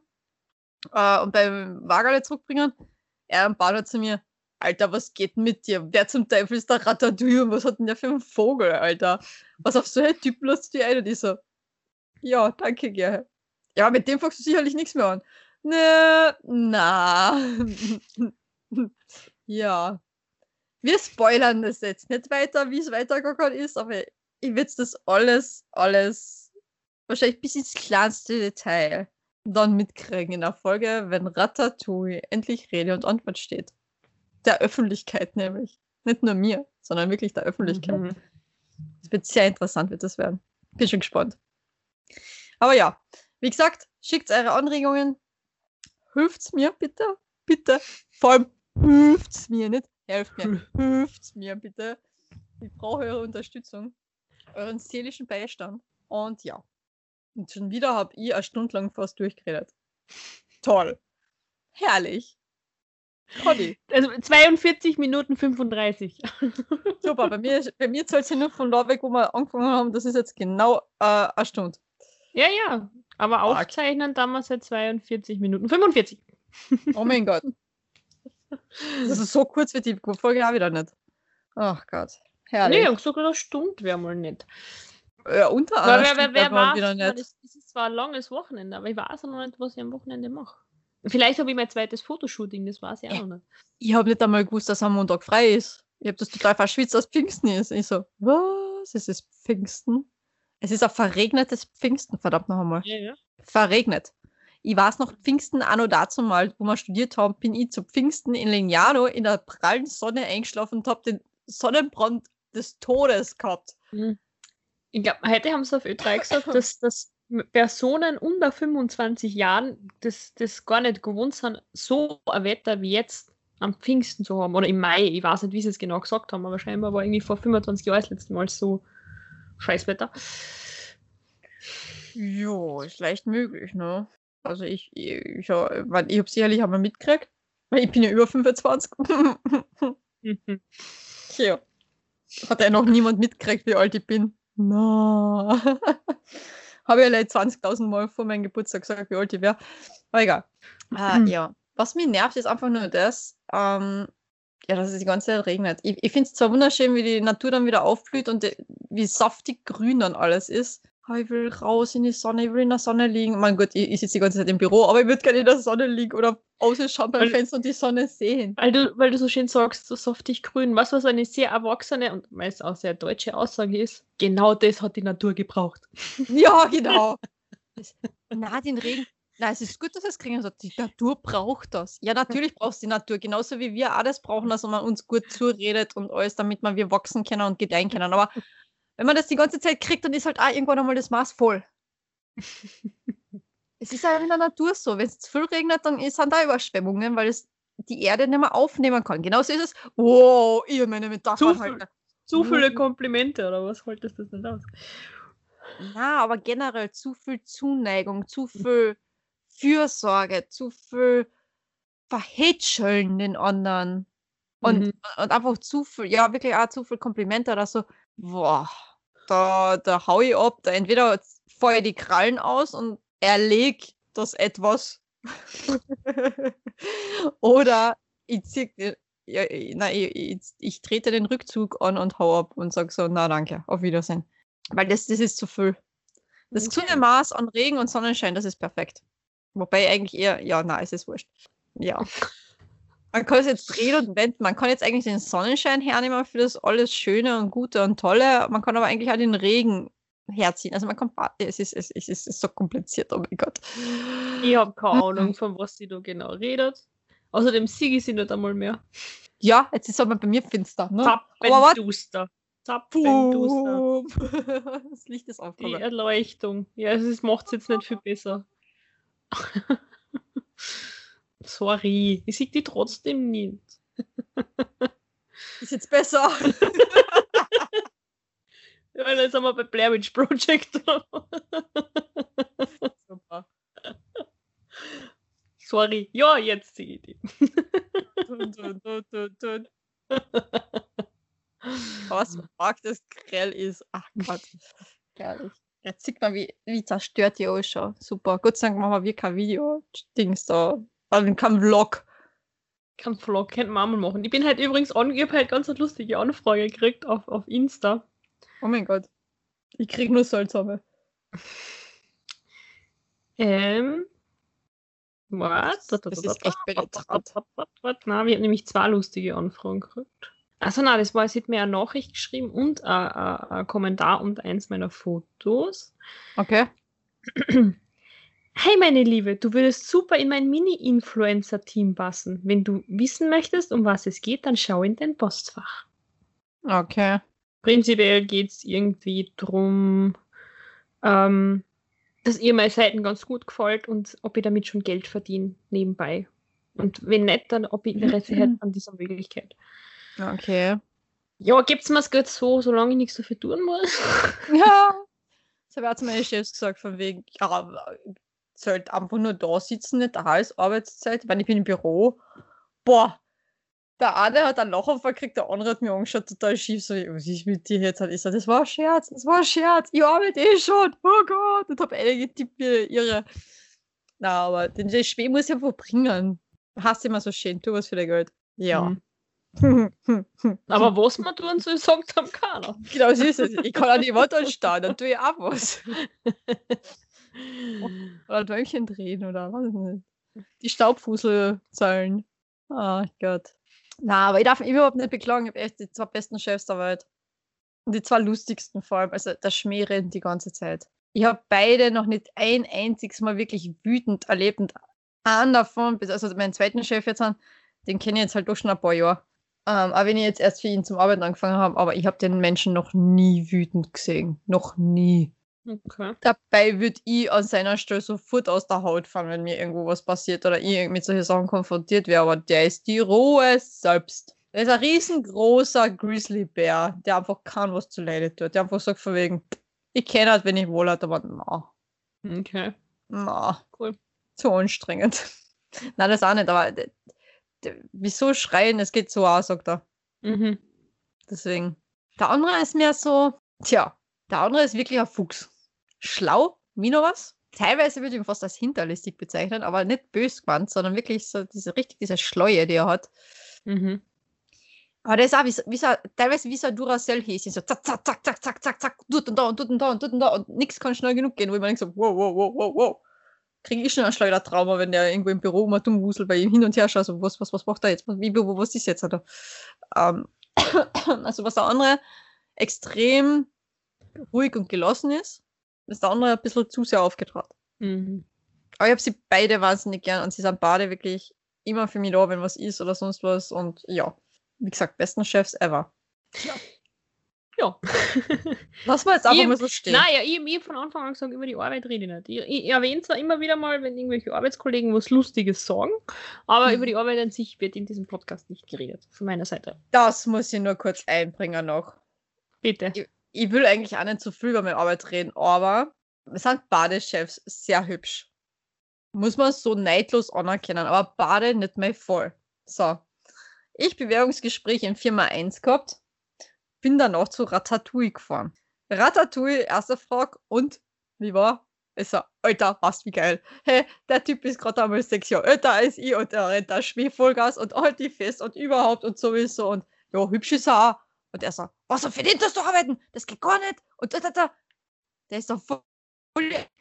äh, und beim Wagerle zurückbringen, er am Bauer zu mir, Alter, was geht mit dir? Wer zum Teufel ist der Ratatouille und was hat denn der für einen Vogel, Alter? Was auf so einen Typen lässt du die ein? Und ich so, ja, danke, Gerhard. Ja, mit dem fängst du sicherlich nichts mehr an. Ne, na. [LAUGHS] ja. Wir spoilern das jetzt nicht weiter, wie es weitergegangen ist, aber ich will das alles, alles, wahrscheinlich bis ins kleinste Detail dann mitkriegen in der Folge, wenn Ratatouille endlich Rede und Antwort steht. Der Öffentlichkeit nämlich. Nicht nur mir, sondern wirklich der Öffentlichkeit. Mhm. Es wird sehr interessant, wird das werden. Bin schon gespannt. Aber ja, wie gesagt, schickt eure Anregungen. Hilft's mir, bitte. Bitte. Vor allem hilft's mir, nicht helft mir. Hilft's mir, bitte. Ich brauche eure Unterstützung. Euren seelischen Beistand. Und ja. Und schon wieder habe ich eine Stunde lang fast durchgeredet. Toll. Herrlich. Conny. Also 42 Minuten 35. [LAUGHS] Super, bei mir, bei mir zählt es ja nur von da weg, wo wir angefangen haben. Das ist jetzt genau äh, eine Stunde. Ja, ja. Aber aufzeichnen damals seit 42 Minuten. 45. [LAUGHS] Oh mein Gott. Das ist so kurz wie die Folge auch wieder nicht. Ach Gott. Herrlich. Nee, gesagt, eine Stunde wäre mal nicht. ja, unter einer wer, wer, wer weiß, wieder nicht. ist zwar ein langes Wochenende, aber ich weiß noch nicht, was ich am Wochenende mache. Vielleicht habe ich mein zweites Fotoshooting, das weiß ich auch Ja. noch nicht. Ich habe nicht einmal gewusst, dass am Montag frei ist. Ich habe das total verschwitzt, dass Pfingsten ist. Ich so, was? Es ist Pfingsten? Es ist ein verregnetes Pfingsten, verdammt noch einmal. Ja, ja. Verregnet. Ich weiß noch, Pfingsten anno dazu mal, wo wir studiert haben, bin ich zu Pfingsten in Lignano in der prallen Sonne eingeschlafen und habe den Sonnenbrand des Todes gehabt. Mhm. Ich glaube, heute haben sie auf Ö3 [LAUGHS] gesagt, dass, dass Personen unter 25 Jahren das, das gar nicht gewohnt sind, so ein Wetter wie jetzt am Pfingsten zu haben. Oder im Mai, ich weiß nicht, wie sie es genau gesagt haben, aber scheinbar war irgendwie vor 25 Jahren das letzte Mal so Scheißwetter. Jo, ist leicht möglich, ne? Also ich, ich, ich, ich habe sicherlich einmal mitgekriegt, weil ich bin ja über 25. Mhm. ja. Hat ja noch niemand mitgekriegt, wie alt ich bin. Na. Habe ja leider 20.000 Mal vor meinem Geburtstag gesagt, wie alt ich wäre. Aber egal. Äh, ja. Was mich nervt, ist einfach nur das, ähm, ja, dass es die ganze Zeit regnet. Ich, ich finde es zwar wunderschön, wie die Natur dann wieder aufblüht und die, wie saftig grün dann alles ist. Ich will raus in die Sonne, ich will in der Sonne liegen. Mein Gott, ich, ich sitze die ganze Zeit im Büro, aber ich würde gerne in der Sonne liegen oder ausschauen beim Weil- Fenster und die Sonne sehen. Weil du, weil du so schön sagst, so saftig grün. Was, was eine sehr erwachsene und meist auch sehr deutsche Aussage ist, genau das hat die Natur gebraucht. [LAUGHS] Ja, genau. [LAUGHS] Na, den Regen. Na, es ist gut, dass es kriegen. Also, die Natur braucht das. Ja, natürlich braucht die Natur. Genauso wie wir auch das brauchen, dass man uns gut zuredet und alles, damit man wir wachsen können und gedeihen können. Aber wenn man das die ganze Zeit kriegt, dann ist halt auch irgendwann einmal das Maß voll. [LAUGHS] es ist ja in der Natur so. Wenn es zu viel regnet, dann ist- sind da Überschwemmungen, weil es die Erde nicht mehr aufnehmen kann. Genauso ist es. Wow, ihr meine Metaphern Zu viel. halt. Zu viele Mhm. Komplimente, oder was haltest du das nicht aus? Na, aber generell zu viel Zuneigung, zu viel Fürsorge, zu viel Verhätscheln den anderen. Und, Mhm. und einfach zu viel, ja, wirklich auch zu viel Komplimente oder so. Boah, da, da hau ich ab. Da entweder feuer ich die Krallen aus und erleg das etwas. [LAUGHS] oder ich zieh, ja, nein, ich, ich, ich trete den Rückzug an und hau ab und sag so, na danke, auf Wiedersehen. Weil das, das ist zu viel. Das Okay. gesunde Maß an Regen und Sonnenschein, das ist perfekt. Wobei eigentlich eher, ja, na, es ist wurscht. Ja. [LAUGHS] Man kann es jetzt drehen und wenden. Man kann jetzt eigentlich den Sonnenschein hernehmen für das alles Schöne und Gute und Tolle. Man kann aber eigentlich auch den Regen herziehen. Also man kann, es ist, es ist, es ist so kompliziert, oh mein Gott. Ich habe keine Ahnung, von was sie da genau redet. Außerdem siege ich sie nicht einmal mehr. Ja, jetzt ist aber bei mir finster. Ne? Zappenduster. Zappenduster. [LAUGHS] Das Licht ist Die aufgegangen. Erleuchtung. Ja, es macht es jetzt nicht viel besser. [LAUGHS] Sorry, ich sehe die trotzdem nicht. Ist jetzt besser. [LAUGHS] Ja, dann sind wir bei Blair Witch Project. Super. Sorry. Ja, jetzt sehe ich die. Dun, dun, dun, dun, dun. Was mag das grell ist. Ach Gott. Herrlich. Jetzt sieht man, wie, wie zerstört die ausschaut. Super. Gott sei Dank machen wir kein Video-Dings da. Also kein Vlog. Kann Vlog, könnte man auch machen. Ich bin halt übrigens an, ich habe halt ganz lustige Anfrage gekriegt auf, auf Insta. Oh mein Gott. Ich krieg nur seltsame. Ähm. Was? Das ist echt. Na, wir haben nämlich zwei lustige Anfragen gekriegt. Also nein, das war, sie hat mir eine Nachricht geschrieben und ein Kommentar und eins meiner Fotos. Okay. [CLEARS THROAT] Hey meine Liebe, du würdest super in mein Mini-Influencer-Team passen. Wenn du wissen möchtest, um was es geht, dann schau in dein Postfach. Okay. Prinzipiell geht es irgendwie drum, ähm, dass ihr meine Seiten ganz gut gefällt und ob ihr damit schon Geld verdient nebenbei. Und wenn nicht, dann ob ihr Interesse hättet an dieser Möglichkeit. Okay. Ja, gibt's mir es gut so, solange ich nichts dafür tun muss. Ja. Das [LAUGHS] habe ich auch zu meinen Chefs gesagt, von wegen, ja, sollte einfach nur da sitzen, nicht da ist Arbeitszeit. Meine, ich bin im Büro. Boah, der eine hat einen Lachanfall gekriegt, der andere hat mir angeschaut, total schief, so, was ist mit dir jetzt? Ich so, das war ein Scherz, das war ein Scherz, ich arbeite eh schon, oh Gott, und hab eine getippt wie ihre. Na, aber den Spee muss ich einfach bringen. Hast immer so schön, tu was für dein Geld. Ja. Mhm. [LAUGHS] Aber was man tun soll, sagt am keiner. genau so ist es. Ich kann an die Wand anstehen, dann tue ich auch was. [LAUGHS] oder Däumchen drehen oder was nicht. Die Staubfusel zahlen. Oh Gott. Na, aber ich darf mich überhaupt nicht beklagen. Ich habe echt die zwei besten Chefs der Welt. Und die zwei lustigsten vor allem. Also der Schmäh redet die ganze Zeit. Ich habe beide noch nicht ein einziges Mal wirklich wütend erlebt. Und einen davon, also meinen zweiten Chef jetzt den kenne ich jetzt halt doch schon ein paar Jahre. Ähm, aber wenn ich jetzt erst für ihn zum Arbeiten angefangen habe, aber ich habe den Menschen noch nie wütend gesehen. Noch nie. Okay. Dabei würde ich an seiner Stelle sofort aus der Haut fallen, wenn mir irgendwo was passiert oder ich mit solchen Sachen konfrontiert wäre. Aber der ist die Ruhe selbst. Der ist ein riesengroßer Grizzlybär, der einfach kann was zu leide tut. Der einfach sagt von wegen, ich kenne halt, wenn ich wohl hat, aber na, Okay. na, Cool. zu anstrengend. [LAUGHS] Nein, das auch nicht, aber wieso schreien? Es geht so auch, sagt er. Mhm. Deswegen. Der andere ist mehr so, tja, der andere ist wirklich ein Fuchs. Schlau, wie noch was. Teilweise würde ich ihn fast als hinterlistig bezeichnen, aber nicht bös gemeint, sondern wirklich so diese richtig diese Schleue, die er hat. Mhm. Aber der ist auch wie, so- wie so, teilweise wie so ein Duracell-Häschen. So zack, zack, zack, zack, zack, zack, zack, tut und da und tut und da und tut und da und nichts kann schnell genug gehen, wo ich mir denke so, wow, wow, wow, wow, wow. Kriege ich schon ein Schleudertrauma, wenn der irgendwo im Büro mal dumm wuselt, bei ihm hin und her schaut, so, was, was, was macht er jetzt? Was, wie, wo, was ist jetzt? Oder? Ähm, [COUGHS] also was der andere extrem ruhig und gelassen ist, ist der andere ein bisschen zu sehr aufgetraut. Mhm. Aber ich habe sie beide wahnsinnig gern und sie sind beide wirklich immer für mich da, wenn was ist oder sonst was. Und ja, wie gesagt, besten Chefs ever. Ja. [LAUGHS] Lass mal jetzt einfach Ich- mal so stehen. Naja, ich habe von Anfang an gesagt, über die Arbeit rede ich nicht. Ich, ich, ich erwähne zwar immer wieder mal, wenn irgendwelche Arbeitskollegen was Lustiges sagen, aber Mhm. über die Arbeit an sich wird in diesem Podcast nicht geredet. Von meiner Seite. Das muss ich nur kurz einbringen noch. Bitte. Ich will eigentlich auch nicht zu viel über meine Arbeit reden, aber wir sind Badechefs sehr hübsch. Muss man so neidlos anerkennen, aber Bade nicht mehr voll. So. Ich Bewerbungsgespräch in Firma 1 gehabt, bin danach zu Ratatouille gefahren. Ratatouille, erste Frage, und wie war? Ich so, Alter, was wie geil. Hey, der Typ ist gerade einmal sechs Jahre älter als ich und der rennt da Schmähvollgas und halt die fest und überhaupt und sowieso und ja, hübsch ist er auch. Und er so, was für den tust du arbeiten? Das geht gar nicht. Und da, da, da. Der ist doch voll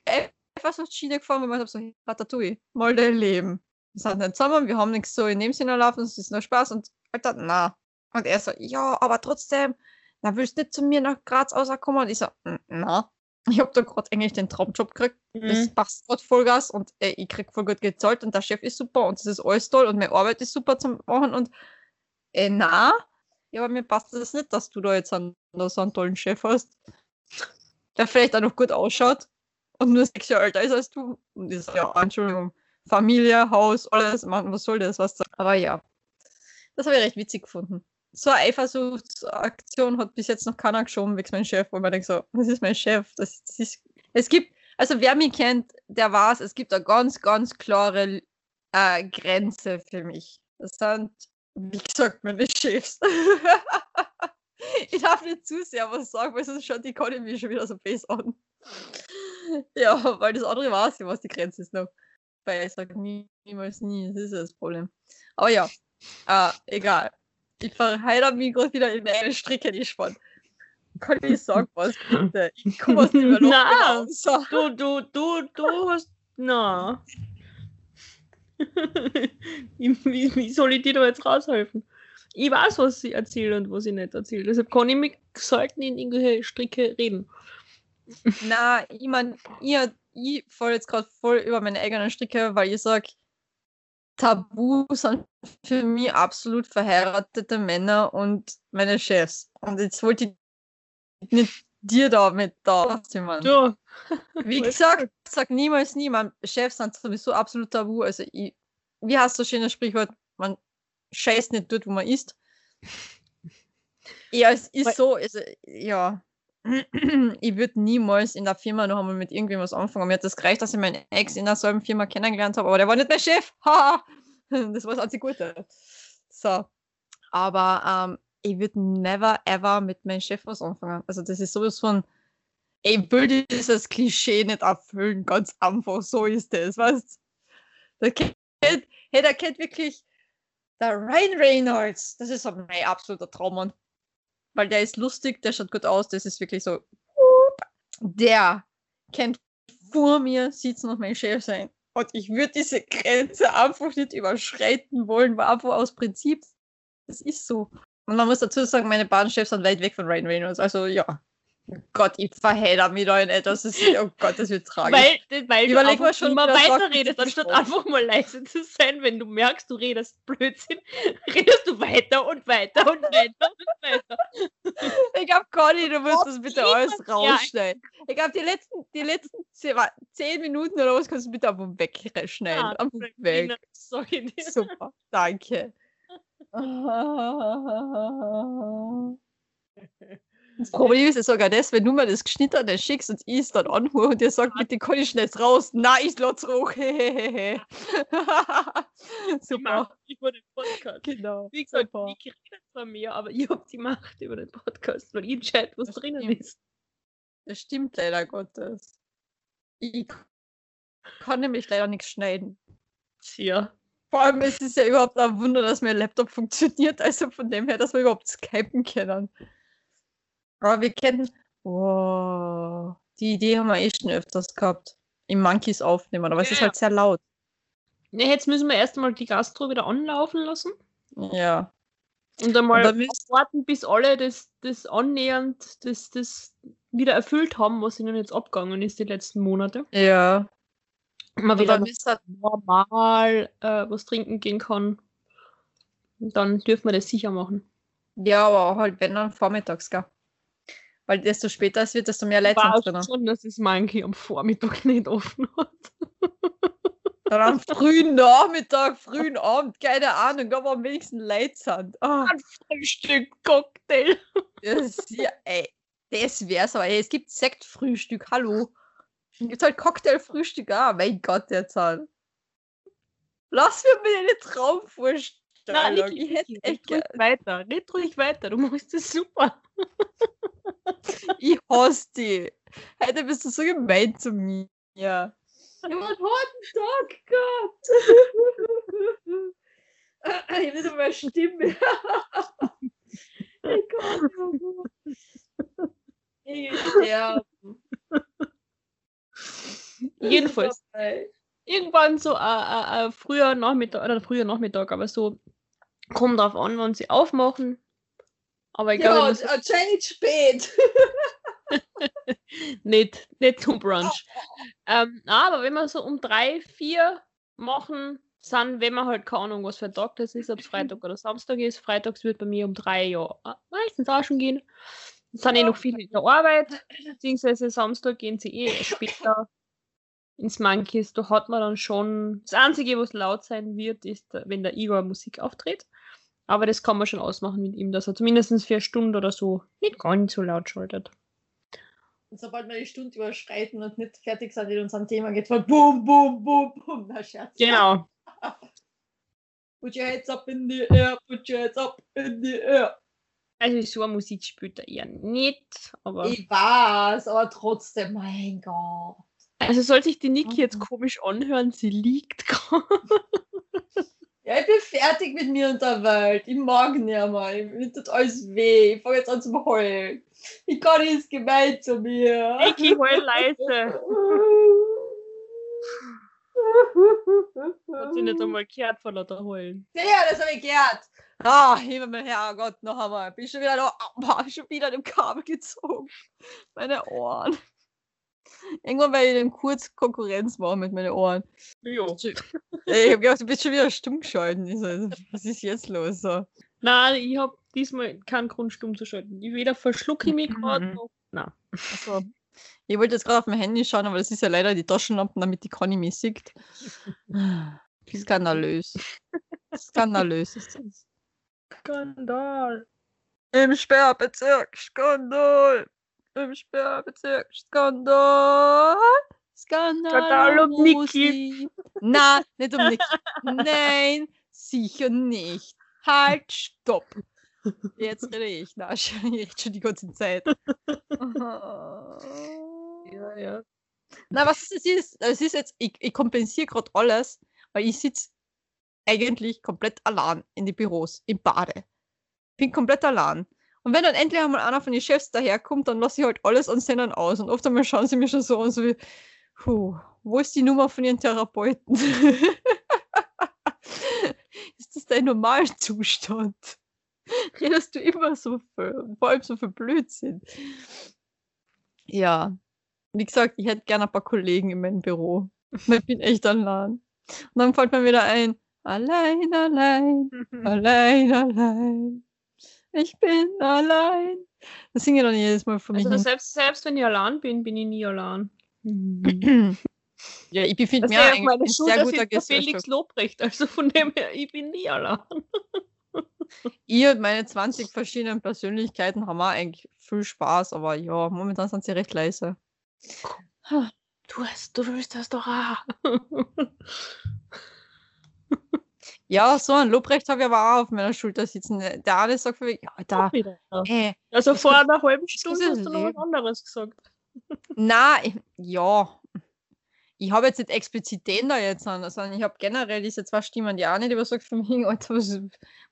einfach so Schiene gefahren, weil man so, Ratatouille, mal dein Leben. Wir sind nicht zusammen, wir haben nichts so in dem Sinne laufen, es ist nur Spaß und Alter, na. Und er so, ja, aber trotzdem, na, willst nicht zu mir nach Graz rauskommen? Und ich so, "Mm, na. Ich hab da gerade eigentlich den Traumjob gekriegt. Das Mhm. passt gerade Vollgas und äh, ich krieg voll gut gezahlt und der Chef ist super und das ist alles toll und meine Arbeit ist super zum machen und äh, na, ja, aber mir passt das nicht, dass du da jetzt einen, so einen tollen Chef hast, der vielleicht auch noch gut ausschaut und nur sechs Jahre älter ist als du. Und so, ja, Entschuldigung, Familie, Haus, alles, Mann, was soll das, was da? Aber ja, das habe ich recht witzig gefunden. So eine Eifersuchtsaktion hat bis jetzt noch keiner geschoben, wegen mein Chef, wo man denkt so, das ist mein Chef, das, das ist, es gibt, also wer mich kennt, der weiß, es gibt eine ganz, ganz klare äh, Grenze für mich. Das sind, wie gesagt, meine Chefs. [LAUGHS] ich darf nicht zu sehr was sagen, weil sonst schaut die mich schon wieder so base an. ja, weil das andere weiß ja, was die Grenze ist noch. Weil ich sage nie, niemals nie, das ist ja das Problem. Aber ja, äh, egal. Ich verheiratet mich gerade wieder in eine Stricke, die spannt. Kann ich sagen, was bitte? Ich komme aus dem [LAUGHS] Loch. So. Du, du, du, du hast. Na. [LAUGHS] wie, wie soll ich dir da jetzt raushelfen? Ich weiß, was sie erzählt und was sie nicht erzählt. Deshalb kann ich mich selten in irgendwelche Stricke reden. Na, ich mein, ich, ich fall jetzt gerade voll über meine eigenen Stricke, weil ich sag, Tabu sind für mich absolut verheiratete Männer und meine Chefs. Und jetzt wollte ich nicht dir da mit da, mein. Du. Wie gesagt, sag niemals nie, mein Chefs sind sowieso absolut tabu. Also ich, wie heißt so schönes Sprichwort, man scheißt nicht dort, wo man ist. Ja, es ist Weil- so, also, ja. [CLEARS THROAT] Ich würde niemals in der Firma noch einmal mit irgendwem was anfangen. Mir hat das gereicht, dass ich meinen Ex in derselben Firma kennengelernt habe, aber der war nicht mein Chef. [LAUGHS] Haha. das war das einzige Gute. So. Aber ähm, ich würde never ever mit meinem Chef was anfangen. Also das ist sowas von, ich will dieses Klischee nicht erfüllen, ganz einfach, so ist es, weißt kennt, hey, der kennt wirklich der Ryan Reynolds, das ist mein absoluter Traummann. Weil der ist lustig, der schaut gut aus, das ist wirklich so, der kennt vor mir sitzen und mein Chef sein. Und ich würde diese Grenze einfach nicht überschreiten wollen, war einfach aus Prinzip. Das ist so. Und man muss dazu sagen, meine beiden Chefs sind weit weg von Ryan Reynolds. Also ja, Gott, ich verhedder mich da in etwas. Ist, oh Gott, das wird tragisch. Weil, weil Überleg du mal schon immer weiter redest, anstatt einfach mal leise zu sein, wenn du merkst, du redest Blödsinn, [LAUGHS] redest du weiter und weiter und weiter und weiter. Ich hab Conny, du musst das bitte alles rausschneiden. Ja. Ich glaube, die letzten, die letzten zehn Minuten oder was kannst du bitte einfach wegschneiden. Ja, einfach weg. Sorry. Super, danke. Das Problem ist ja sogar das, wenn du mir das Geschnittene schickst und ich es dann anhöre und dir sagt, bitte kann ich schnell raus. Nein, ich lasse [LAUGHS] hoch. Super. über den Podcast. Genau. Wie gesagt, Super. ich rede zwar mehr, aber ich habe die Macht über den Podcast, weil ich entscheide, was das drinnen stimmt. ist. Das stimmt leider Gottes. Ich kann nämlich leider nichts schneiden. Tja. Vor allem ist es ja überhaupt ein Wunder, dass mein Laptop funktioniert. Also von dem her, dass wir überhaupt skypen können. Aber wir kennen. Oh, die Idee haben wir eh schon öfters gehabt. Im Monkeys aufnehmen, aber ja. es ist halt sehr laut. Ne, jetzt müssen wir erstmal die Gastro wieder anlaufen lassen. Ja. Und einmal und warten, bis alle das, das annähernd das, das wieder erfüllt haben, was ihnen jetzt abgegangen ist die letzten Monate. Ja. Man wieder normal äh, was trinken gehen kann. Dann dürfen wir das sicher machen. Ja, aber halt wenn dann vormittags, gell? Weil desto später es wird, desto mehr Leute sind drin. schon, dass das Monkey am Vormittag [LAUGHS] nicht offen hat. Dann am frühen Nachmittag, frühen Abend, keine Ahnung, wo am wenigsten Leute sind. Oh. Ein Frühstück, Cocktail. Das, ja, ey, das wär's aber. Ey, es gibt Sektfrühstück, hallo. Es gibt halt Cocktailfrühstück, ah, mein Gott, der Zahl. Lass mir mir eine Traumvorstellung. Nein, nicht, ich hätte echt ruhig weiter. Red ruhig weiter, du machst das super. ich hasse dich. Heute bist du so gemein zu mir. Ja. Ich habe einen harten Tag gehabt. ich habe nicht einmal Stimme. ich kann Ich sterben. Jedenfalls. [LAUGHS] Irgendwann so äh, äh, früher Nachmittag, oder früher Nachmittag, aber so kommt drauf an, wann sie aufmachen. Aber ich ja, glaube, anscheinend spät. [LAUGHS] nicht, nicht zum Brunch. [LAUGHS] ähm, aber wenn wir so um drei, vier machen, sind, wenn man halt keine Ahnung, was für ein Tag das ist, ob es Freitag oder Samstag ist. Freitags wird bei mir um drei ja äh, meistens auch schon gehen. Es sind eh noch viele in der Arbeit, beziehungsweise Samstag gehen sie eh später ins Monkeys. Da hat man dann schon. Das Einzige, was laut sein wird, ist, wenn der Igor Musik auftritt. Aber das kann man schon ausmachen mit ihm, dass er zumindest für eine Stunde oder so nicht ganz so laut schaltet. Und sobald wir die Stunde überschreiten und nicht fertig sind mit unserem Thema, geht voll boom, boom, boom, boom. Na, Scherz. Genau. [LAUGHS] put your heads up in the air, put your heads up in the air. Also so eine Musik spielt er eher nicht, aber. Ich weiß, aber trotzdem, mein Gott. Also soll sich die Niki jetzt komisch anhören, sie liegt gerade. [LAUGHS] Ja, ich bin fertig mit mir und der Welt. Ich mag nicht mehr. Mir tut alles weh. Ich fange jetzt an zu heulen. Ich kann nicht gemein zu mir. Ich heul leise. [LAUGHS] Hat sie nicht einmal gehört von lauter Heulen. Ja, das habe ich gehört. Ah, Himmel, Herrgott, noch einmal. Bin schon wieder noch, oh, schon wieder im Kabel gezogen. [LAUGHS] Meine Ohren. Irgendwann werde ich dem kurz Konkurrenz machen mit meinen Ohren. Jo. Ich habe gedacht, du bist schon wieder stumm geschalten. So, was ist jetzt los? So. Nein, ich habe diesmal keinen Grund, stumm zu schalten. Ich weder verschlucke ich mich gerade mhm. noch. Nein. Also, ich wollte jetzt gerade auf mein Handy schauen, aber das ist ja leider die Taschenlampen, damit die Conny mich sieht. [LAUGHS] Skandalös. Skandalös ist das. Skandal. Im Sperrbezirk. Skandal im Sperrbezirk. Skandal. Skandal. Skandal um Niki. [LAUGHS] Na, nicht um Niki. Nein, sicher nicht. halt, stopp. Jetzt rede ich. Na, [LAUGHS] ich rede schon die ganze Zeit. [LAUGHS] Ja, ja. Na, was es ist, es ist jetzt, ich, ich kompensiere gerade alles, weil ich sitze eigentlich komplett allein in die Büros, im Bade. Bin komplett allein. Und wenn dann endlich einmal einer von den Chefs daherkommt, dann lasse ich halt alles an Sendern aus. Und oft einmal schauen sie mir schon so an, so wie, puh, wo ist die Nummer von ihren Therapeuten? [LAUGHS] ist das dein Normalzustand? [LAUGHS] Redest du immer so viel, vor allem so viel Blödsinn? Ja, wie gesagt, ich hätte gerne ein paar Kollegen in meinem Büro. [LAUGHS] Ich bin echt allein. Und dann fällt mir wieder ein, allein, allein, [LAUGHS] allein, allein. Ich bin allein. Das singe ich dann jedes Mal von mir. Also selbst, selbst wenn ich allein bin, bin ich nie allein. ja, ich befinde mich auch meine in Schuld, sehr guter ich der Felix Gesellschaft. Lobrecht, also von dem her, ich bin nie allein. [LAUGHS] Ich und meine 20 verschiedenen Persönlichkeiten haben auch eigentlich viel Spaß, aber ja, momentan sind sie recht leise. Du, hast, du willst das doch auch. [LAUGHS] Ja, so ein Lobrecht habe ich aber auch auf meiner Schulter sitzen. Der eine sagt für mich, ja, da, Wieder. äh, Also vor einer halben Stunde hast du noch was anderes gesagt. na, [LAUGHS] ich, ja. Ich habe jetzt nicht explizit den da jetzt an, sondern ich habe generell diese zwei Stimmen, die eine, die was sagt für mich, Alter, was,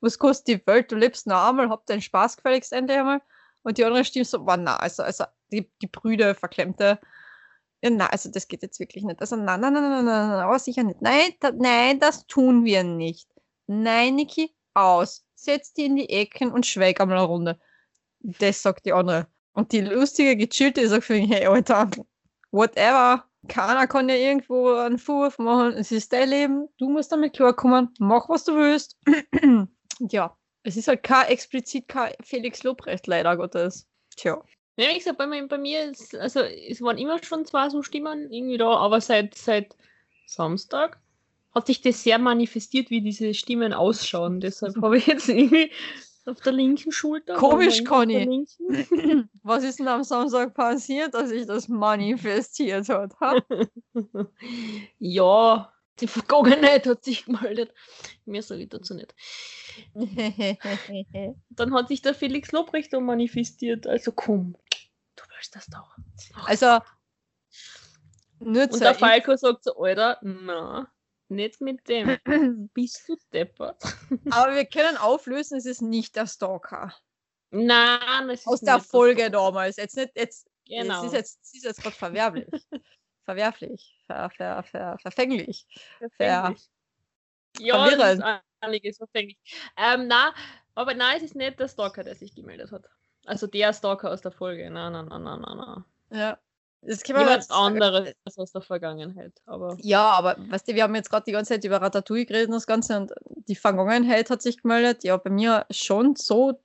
was kostet die Welt? Du lebst noch einmal, hab deinen Spaß gefälligst endlich einmal. Und die andere Stimme so, boah, na, also, also die, die Brüder, Verklemmte. Ja, na, also das geht jetzt wirklich nicht. Also, nein, nein, nein, nein, nein, nein, aber sicher nicht. Nein, da, nein, das tun wir nicht. Nein, Niki, aus. Setz die in die Ecken und schweig einmal eine Runde. Das sagt die andere. Und die lustige, gechillte sagt für mich, hey, Alter, whatever. Keiner kann ja irgendwo einen Vorwurf machen. Es ist dein Leben. Du musst damit klarkommen. Mach, was du willst. [CLEARS THROAT] ja, es ist halt kein explizit kein Felix Lobrecht, leider Gottes. Tja. Ja, wie gesagt, bei, mir- bei mir ist, also es waren immer schon zwei so Stimmen irgendwie da, aber seit, seit Samstag hat sich das sehr manifestiert, wie diese Stimmen ausschauen. Deshalb [LAUGHS] habe ich jetzt irgendwie auf der linken Schulter. Komisch, Conny. [LAUGHS] Was ist denn am Samstag passiert, dass sich das manifestiert hat? Ha? [LAUGHS] ja, die Vergangenheit hat sich gemeldet. Mehr sage ich dazu nicht. Dann hat sich der Felix Lobrecht manifestiert. Also komm, willst das doch. Ach, also, nur Und der Falco sagt so, Alter, na, nicht mit dem. [LAUGHS] Bist du deppert? [LAUGHS] Aber wir können auflösen, es ist nicht der Stalker. Nein, es ist Aus der Folge das. damals. Jetzt nicht, jetzt, Genau. es ist jetzt, es ist jetzt gerade verwerblich. [LAUGHS] Verwerflich. Ver, ver, ver, verfänglich. Verfänglich. Ja, es verwirrend. ist einiges verfänglich. Ähm, nein, aber nein, es ist nicht der Stalker, der sich gemeldet hat. Also der Stalker aus der Folge. Nein, nein, nein, nein, nein, nein. Ja. Das kann man Jemand anderes aus der Vergangenheit. Aber Ja, aber weißt du, wir haben jetzt gerade die ganze Zeit über Ratatouille geredet und das Ganze und die Vergangenheit hat sich gemeldet. Ja, bei mir schon so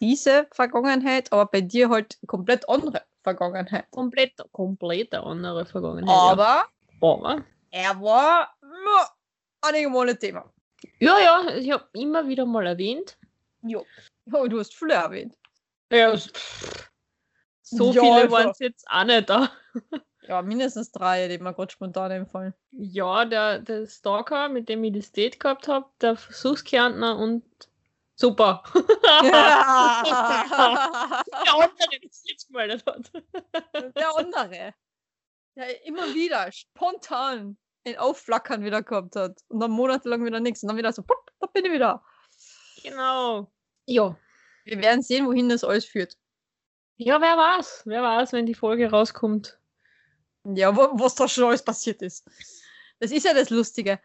diese Vergangenheit, aber bei dir halt komplett andere Vergangenheit. komplett, komplett andere Vergangenheit. ja. Aber aber er war ja, einige Male Thema. ja, ja, ich habe immer wieder mal erwähnt. Jo. Oh, du hast viele erwähnt. Ja, so Ja, viele also. waren es jetzt auch nicht da. [LAUGHS] Ja, mindestens drei, die mir gerade spontan einfallen. Ja, der, der Stalker, mit dem ich das Date gehabt habe, der Versuchskärntner und super. [LAUGHS] der andere, der sich jetzt gemeldet hat. [LAUGHS] Der andere, der immer wieder spontan ein Aufflackern wieder gehabt hat und dann monatelang wieder nichts und dann wieder so, pop, da bin ich wieder. Genau. Ja. Wir werden sehen, wohin das alles führt. Ja, wer weiß. Wer weiß, wenn die Folge rauskommt. Ja, wo, was da schon alles passiert ist. Das ist ja das Lustige.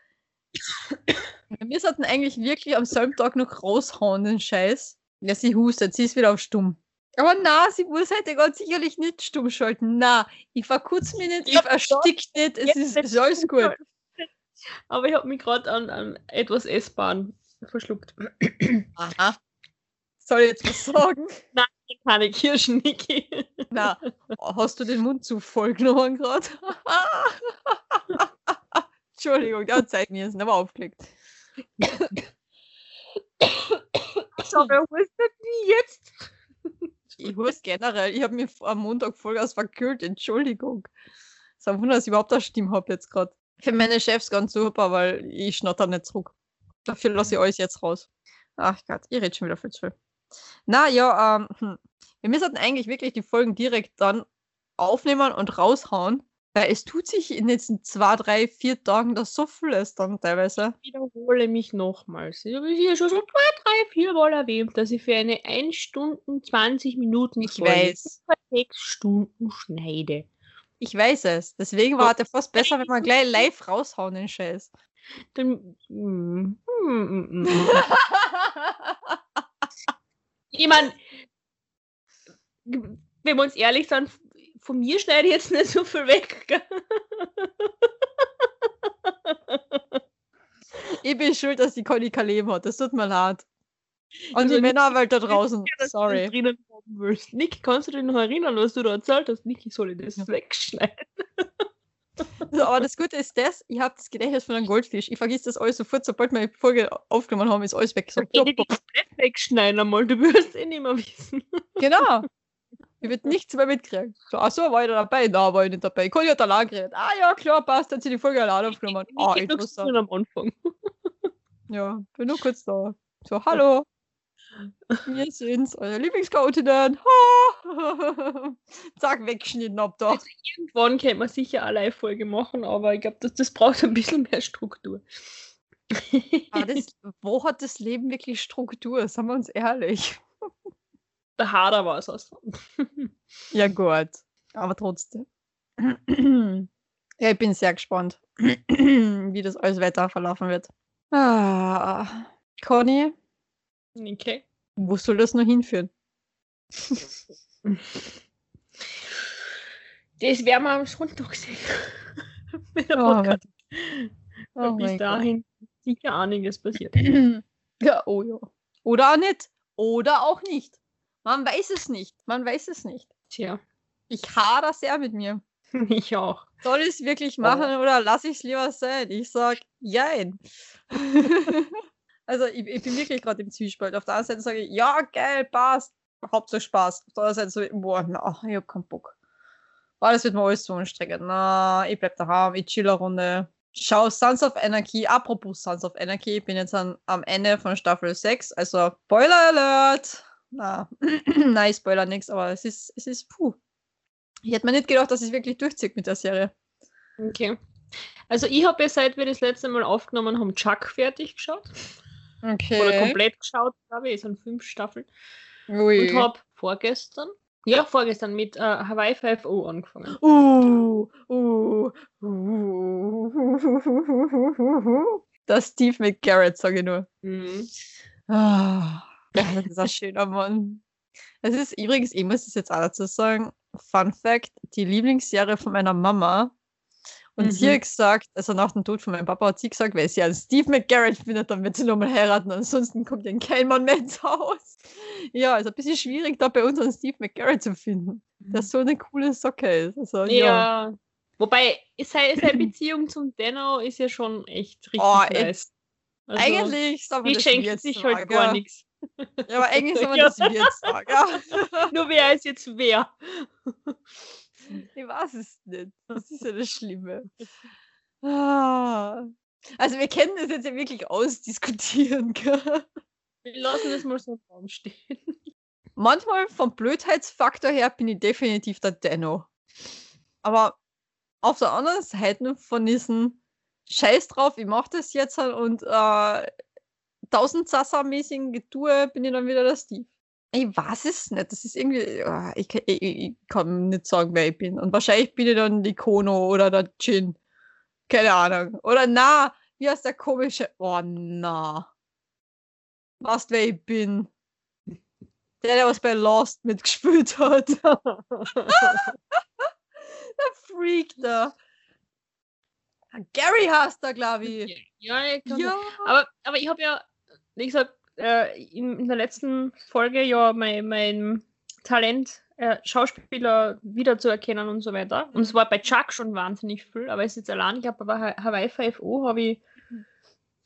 [COUGHS] Wir sollten eigentlich wirklich am selben Tag noch raushauen, den Scheiß. Ja, sie hustet, sie ist wieder auf stumm. Aber na, sie muss heute ganz sicherlich nicht stumm schalten. Na, ich verkutze mich nicht, ich Ja, erstick nicht, es ist, ist alles gut. Aber ich habe mich gerade an, an etwas S-Bahn verschluckt. Aha. Soll ich jetzt was sagen? Keine Kirschen, Niki. Na, hast du den Mund zu voll genommen gerade? [LAUGHS] Entschuldigung, der hat Zeit mir ist aber aufgelegt. Schau, wer hustet wie jetzt? Ich hust generell, ich habe mir am Montag Vollgas verkühlt, Entschuldigung. Es ist ein Wunder, dass ich überhaupt eine Stimme habe jetzt gerade. Für meine Chefs ganz super, weil ich schnotter nicht zurück. Dafür lasse ich euch jetzt raus. Ach Gott, ihr redet schon wieder viel zu viel. Na ja, ähm, hm. wir müssen eigentlich wirklich die Folgen direkt dann aufnehmen und raushauen, weil es tut sich in den letzten zwei, drei, vier Tagen das so vieles dann teilweise. Ich wiederhole mich nochmals. Ich habe hier schon so zwei, drei, vier Mal erwähnt, dass ich für eine 1 Stunden 20 Minuten Ich Folge weiß. über sechs Stunden schneide. Ich weiß es. Deswegen war es fast besser, wenn wir gleich [LAUGHS] live raushauen, den Scheiß. Dann, mm, mm, mm, mm. [LAUGHS] Ich meine, wenn wir uns ehrlich sind, von mir schneide ich jetzt nicht so viel weg. Gell? ich bin schuld, dass die Conny kein Leben hat. Das tut mir leid. Und Also die Männerwelt da draußen. Sorry. das drinnen haben willst. Nick, kannst du dich noch erinnern, was du da erzählt hast? Nick, ich soll das Ja. wegschneiden. So, aber das Gute ist das, ich habe das Gedächtnis von einem Goldfisch. Ich vergiss das alles sofort, sobald wir die Folge aufgenommen haben, ist alles weg. So, Ich dich komplett wegschneiden einmal, du wirst eh nicht mehr wissen. genau. [LAUGHS] Ich wird nichts mehr mitkriegen. So, ach so, war ich da dabei? Na, war ich nicht dabei. Conny hat allein geredet. Ah ja, klar, passt, hat sie die Folge allein aufgenommen. Ah, Nick, du interessant. am Anfang. [LAUGHS] Ja, bin nur kurz da. So, hallo. Wir sind's, eure Lieblingschaotinnen. Ha! [LAUGHS] Zack, weggeschnitten ab da. Also irgendwann könnte man sicher eine Live-Folge machen, aber ich glaube, das, das braucht ein bisschen mehr Struktur. Aber [LAUGHS] das, wo hat das Leben wirklich Struktur? Seien wir uns ehrlich. [LAUGHS] Der Hader war es aus. Ja, gut. Aber trotzdem. [CLEARS THROAT] Ja, ich bin sehr gespannt, [CLEARS THROAT] wie das alles weiter verlaufen wird. Ah, Conny, Okay. wo soll das noch hinführen? Das werden wir am Sonntag sehen. [LAUGHS] Mit der Oh, Podcast. Oh Und bis mein Gott. dahin sicher einiges passiert. [CLEARS THROAT] Ja, oh ja. Oder auch nicht. Oder auch nicht. Man weiß es nicht. Man weiß es nicht. Tja, Ich hader sehr mit mir. [LAUGHS] ich auch. Soll ich es wirklich machen oder lasse ich es lieber sein? Ich sag, jein. [LAUGHS] also ich, ich bin wirklich gerade im Zwiespalt. Auf der einen Seite sage ich, ja, geil, passt. Hauptsache Spaß. Auf der anderen Seite so, boah, na, ich hab keinen Bock. Boah, das wird mir alles zu anstrengend. Na, ich bleib daheim, ich chill eine Runde. Schau Sons of Anarchy. Apropos Sons of Anarchy, ich bin jetzt an, am Ende von Staffel 6. Also, Spoiler Alert! Na, [CLEARS THROAT] nein, ich spoiler nichts, aber es ist, es ist, puh. Ich hätte mir nicht gedacht, dass es wirklich durchzieht mit der Serie. Okay. Also ich habe ja seit wir das letzte Mal aufgenommen haben, Chuck fertig geschaut. Okay. Oder komplett geschaut, glaube ich. Es sind fünf Staffeln. Ui. Und habe vorgestern, ja, vorgestern mit äh, Hawaii 5.0 angefangen. Uh, uh, uh, Das Steve McGarrett, sage ich nur. Mhm. Ah, das ist ein schöner Mann. Es ist übrigens, ich muss es jetzt auch dazu sagen, Fun Fact, die Lieblingsserie von meiner Mama. Und Mhm. sie hat gesagt, also nach dem Tod von meinem Papa hat sie gesagt, weil sie einen Steve McGarrett findet, dann wird sie nochmal heiraten, ansonsten kommt ja kein Mann mehr ins Haus. Ja, ist ein bisschen schwierig, da bei uns einen Steve McGarrett zu finden, der so eine coole Socke ist. Also, Ja. ja. Wobei, seine, seine Beziehung zum Denno ist ja schon echt richtig Oh, nice. Also, Eigentlich soll man die das schenkt jetzt sich halt gar ja. nichts. Ja, aber eigentlich soll man [LAUGHS] Ja. das jetzt sagen. Ja. Nur wer ist jetzt wer? Ich weiß es nicht. Das ist ja das Schlimme. Ah. Also wir können das jetzt ja wirklich ausdiskutieren. Gell? Wir lassen das mal so im Raum stehen. [LAUGHS] Manchmal vom Blödheitsfaktor her bin ich definitiv der Denno. Aber auf der anderen Seite von diesem Scheiß drauf, ich mach das jetzt halt und äh, tausend Sasa-mäßigen Getue bin ich dann wieder der Steve. Ich weiß es nicht. Das ist irgendwie. ich, kann- ich, ich ich kann nicht sagen, wer ich bin. Und wahrscheinlich bin ich dann die Kono oder der Jin. Keine Ahnung. Oder na, wie heißt der komische. Oh na. Weißt wer ich bin? Der, der was bei Lost mitgespielt hat. [LAUGHS] der Freak da. Gary heißt er, glaube ich. ja, ich Ja. Aber, aber ich habe ja, wie gesagt, äh, in, in der letzten Folge ja mein, mein Talent, äh, Schauspieler wiederzuerkennen und so weiter. Und es war bei Chuck schon wahnsinnig viel, aber es ist jetzt allein, ich habe bei Ha- Hawaii 5.0 habe ich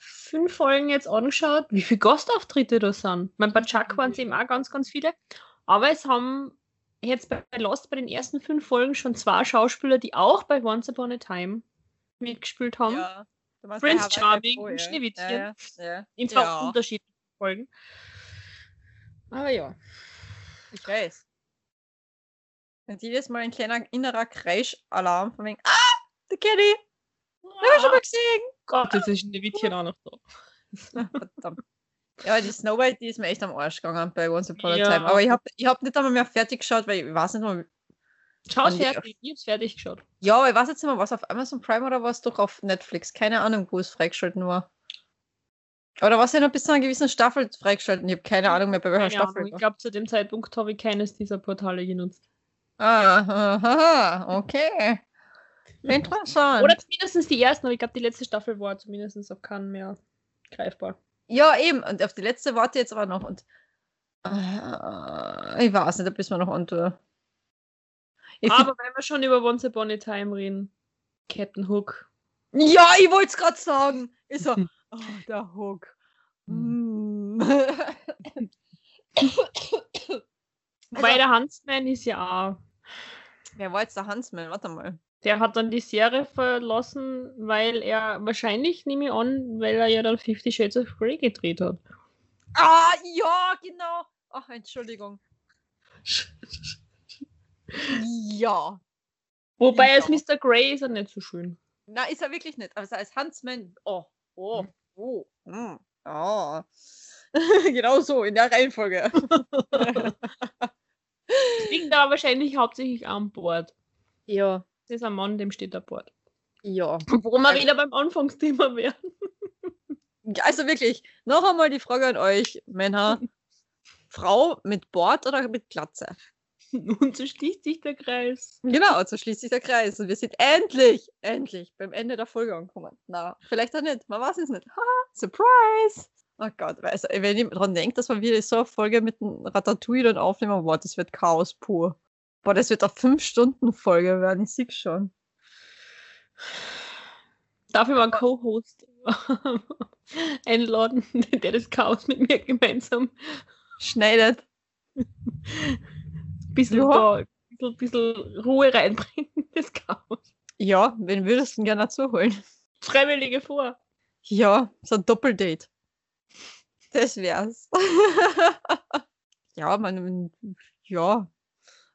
fünf Folgen jetzt angeschaut, wie viele Gastauftritte da sind. Ich meine, bei Chuck waren es eben auch ganz, ganz viele. Aber es haben jetzt bei Lost bei den ersten fünf Folgen schon zwei Schauspieler, die auch bei Once Upon a Time mitgespielt haben. Ja. Prince Charming und. Schneewittchen. Ja, ja. In zwei Ja. unterschiedlichen Folgen. Aber ja. Ich weiß. Und jedes Mal ein kleiner innerer Kreisch-Alarm von wegen, ah, der Kitty! Hab ich schon mal gesehen! Gott, jetzt ist Schneewittchen auch noch da. [LAUGHS] Verdammt. Ja, die Snowbite, die ist mir echt am Arsch gegangen bei Once Upon a Ja. Time. Aber ich habe ich hab nicht einmal mehr fertig geschaut, weil ich weiß nicht mal. Und die- fertig, ich hab's fertig geschaut. Ja, aber ich weiß jetzt nicht mehr, was auf Amazon Prime oder was doch auf Netflix. Keine Ahnung, wo es freigeschalten war. Oder was ja noch bis zu einer gewissen Staffel freigeschalten? Ich habe keine Ahnung mehr, bei welcher Keine Staffel. Ahnung, ich glaube, zu dem Zeitpunkt habe ich keines dieser Portale genutzt. Ah, aha, okay. Interessant. Oder zumindest die ersten, aber ich glaube, die letzte Staffel war zumindest auf keinen mehr greifbar. Ja, eben. Und auf die letzte warte jetzt aber noch. Und äh, ich weiß nicht, da müssen wir noch antun. Ich Aber wenn wir schon über Once Upon a Time reden, Captain Hook. ja, ich wollte es gerade sagen. Ist so, [LAUGHS] oh, der Hook. Mm. Weil der Huntsman ist ja auch. Wer war jetzt der Huntsman? Warte mal. Der hat dann die Serie verlassen, weil er wahrscheinlich, nehme ich an, weil er ja dann Fifty Shades of Grey gedreht hat. Ah, ja, genau. Ach, Entschuldigung. Ja. Wobei als Mr. Grey ist er nicht so schön. Na, ist er wirklich nicht. Aber als Huntsman. Oh, oh, oh. Mm, oh. [LAUGHS] genau so, in der Reihenfolge. [LAUGHS] Liegt aber wahrscheinlich hauptsächlich an Bord. ja. Das ist ein Mann, dem steht an Bord. Ja. Wo wir Also- wieder beim Anfangsthema wären. Also wirklich, noch einmal die Frage an euch, Männer. [LAUGHS] Frau mit Bord oder mit Glatze? Und so schließt sich der Kreis. Genau, so schließt sich der Kreis. Und wir sind endlich, endlich beim Ende der Folge angekommen. Na, vielleicht auch nicht. Man weiß es nicht. Haha, Surprise! Oh Gott, also, wenn ich dran denke, dass wir wieder so eine Folge mit dem Ratatouille dann aufnehmen, boah, das wird Chaos pur. Boah, das wird eine 5-Stunden-Folge werden, ich sehe schon. Dafür mal einen Co-Host [LAUGHS] einladen, der das Chaos mit mir gemeinsam Schneidet. [LAUGHS] bisschen, Ja. da, bisschen, bisschen Ruhe reinbringt in das Chaos. Ja, wen würdest du denn gerne dazu holen? Freiwillige vor. Ja, so ein Doppeldate. Das wär's. [LAUGHS] ja, man, ja.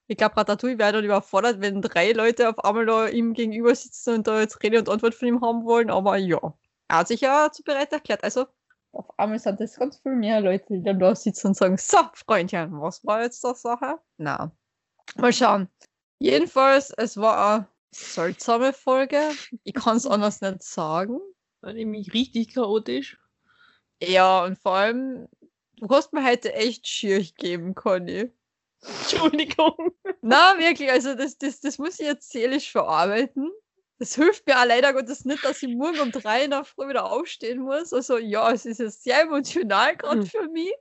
Ich glaube, Ratatouille wäre dann überfordert, wenn drei Leute auf einmal da ihm gegenüber sitzen und da jetzt Rede und Antwort von ihm haben wollen, aber ja. Er hat sich ja zu bereit erklärt. Also, auf einmal sind das ganz viel mehr Leute, die dann da sitzen und sagen: So, Freundchen, was war jetzt das Sache? Na, mal schauen. Jedenfalls, es war eine seltsame Folge. Ich kann es [LAUGHS] anders nicht sagen. War nämlich richtig chaotisch. Ja, und vor allem, du hast mir heute echt schier geben, Conny. [LAUGHS] Entschuldigung. Na, wirklich, also das, das, das muss ich jetzt seelisch verarbeiten. Das hilft mir auch leider Gottes nicht, dass ich morgen um drei in der Früh wieder aufstehen muss. Also ja, es ist jetzt sehr emotional gerade Hm. für mich.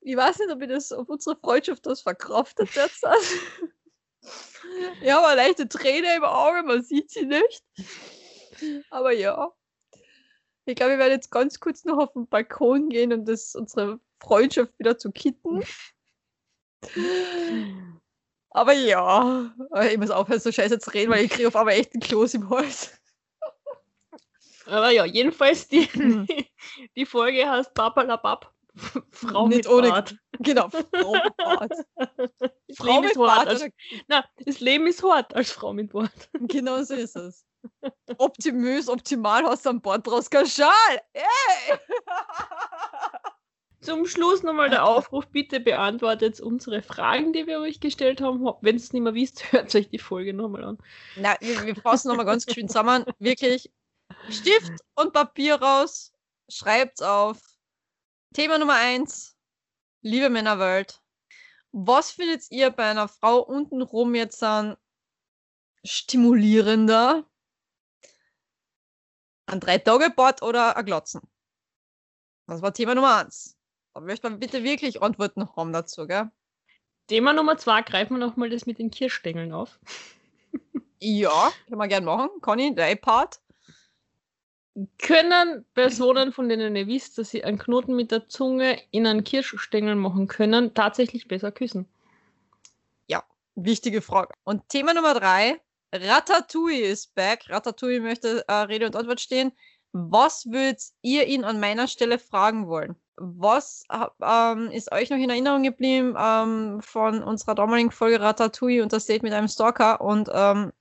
Ich weiß nicht, ob, ich das, ob unsere Freundschaft das verkraftet jetzt. [LAUGHS] Ich habe eine leichte Träne im Auge, man sieht sie nicht. Aber ja. Ich glaube, wir werden jetzt ganz kurz noch auf den Balkon gehen und das, unsere Freundschaft wieder zu kitten. [LAUGHS] Aber ja, ich muss aufhören, so scheiße zu reden, weil ich kriege auf einmal echt einen Kloß im Hals. Aber ja, jedenfalls die, Hm. [LAUGHS] die Folge heißt Papalapap. [LAUGHS] Frau Nicht mit ohne- Bart. Genau, Frau mit [LAUGHS] Bart. Frau mit. Bart, Als, oder? na, das Leben ist hart als Frau mit Bart. Genau so ist es. Optimös, optimal hast du an Bord draus Schal. Ey! Zum Schluss nochmal der Aufruf, bitte beantwortet unsere Fragen, die wir euch gestellt haben. Wenn ihr es nicht mehr wisst, [LAUGHS] hört euch die Folge nochmal an. Na, wir, wir fassen nochmal ganz geschwind zusammen. Wirklich Stift und Papier raus. Schreibt's auf. Thema Nummer eins. Liebe Männerwelt. Was findet ihr bei einer Frau untenrum jetzt an stimulierender? Ein Drei-Tage-Bad oder ein Glotzen? Das war Thema Nummer eins. Da möchte man bitte wirklich Antworten haben dazu, gell? Thema Nummer zwei, greifen wir nochmal das mit den Kirschstängeln auf. Ja, können wir gern machen. Conny, dein Part. Können Personen, von denen ihr wisst, dass sie einen Knoten mit der Zunge in einen Kirschstängel machen können, tatsächlich besser küssen? Wichtige Frage. Und Thema Nummer drei. Ratatouille ist back. Ratatouille möchte äh, Rede und Antwort stehen. Was würdet ihr ihn an meiner Stelle fragen wollen? Was ähm, ist euch noch in Erinnerung geblieben ähm, von unserer damaligen Folge Ratatouille und das Date mit einem Stalker? Und ähm,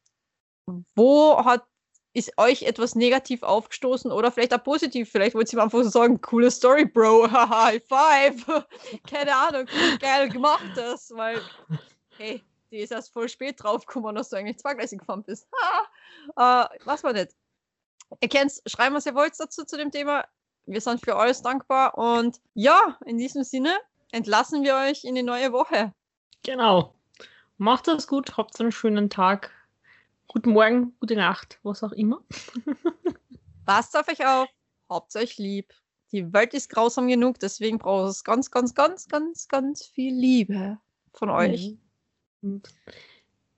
wo hat ist euch etwas negativ aufgestoßen oder vielleicht auch positiv? Vielleicht wollt ihr einfach so sagen, coole Story, Bro, [LAUGHS] High Five. [LAUGHS] Keine Ahnung, geil gemacht das, weil, hey, die ist erst voll spät draufgekommen, dass du eigentlich zweigleisig gefahren bist. [LAUGHS] äh, was war das? Ihr kennt schreiben, was ihr wollt dazu zu dem Thema. Wir sind für alles dankbar und ja, in diesem Sinne entlassen wir euch in die neue Woche. Genau. Macht es gut, habt einen schönen Tag. Guten Morgen, gute Nacht, was auch immer. [LAUGHS] Passt auf euch auf, habt euch lieb. Die Welt ist grausam genug, deswegen braucht es ganz, ganz, ganz, ganz, ganz viel Liebe von euch. Und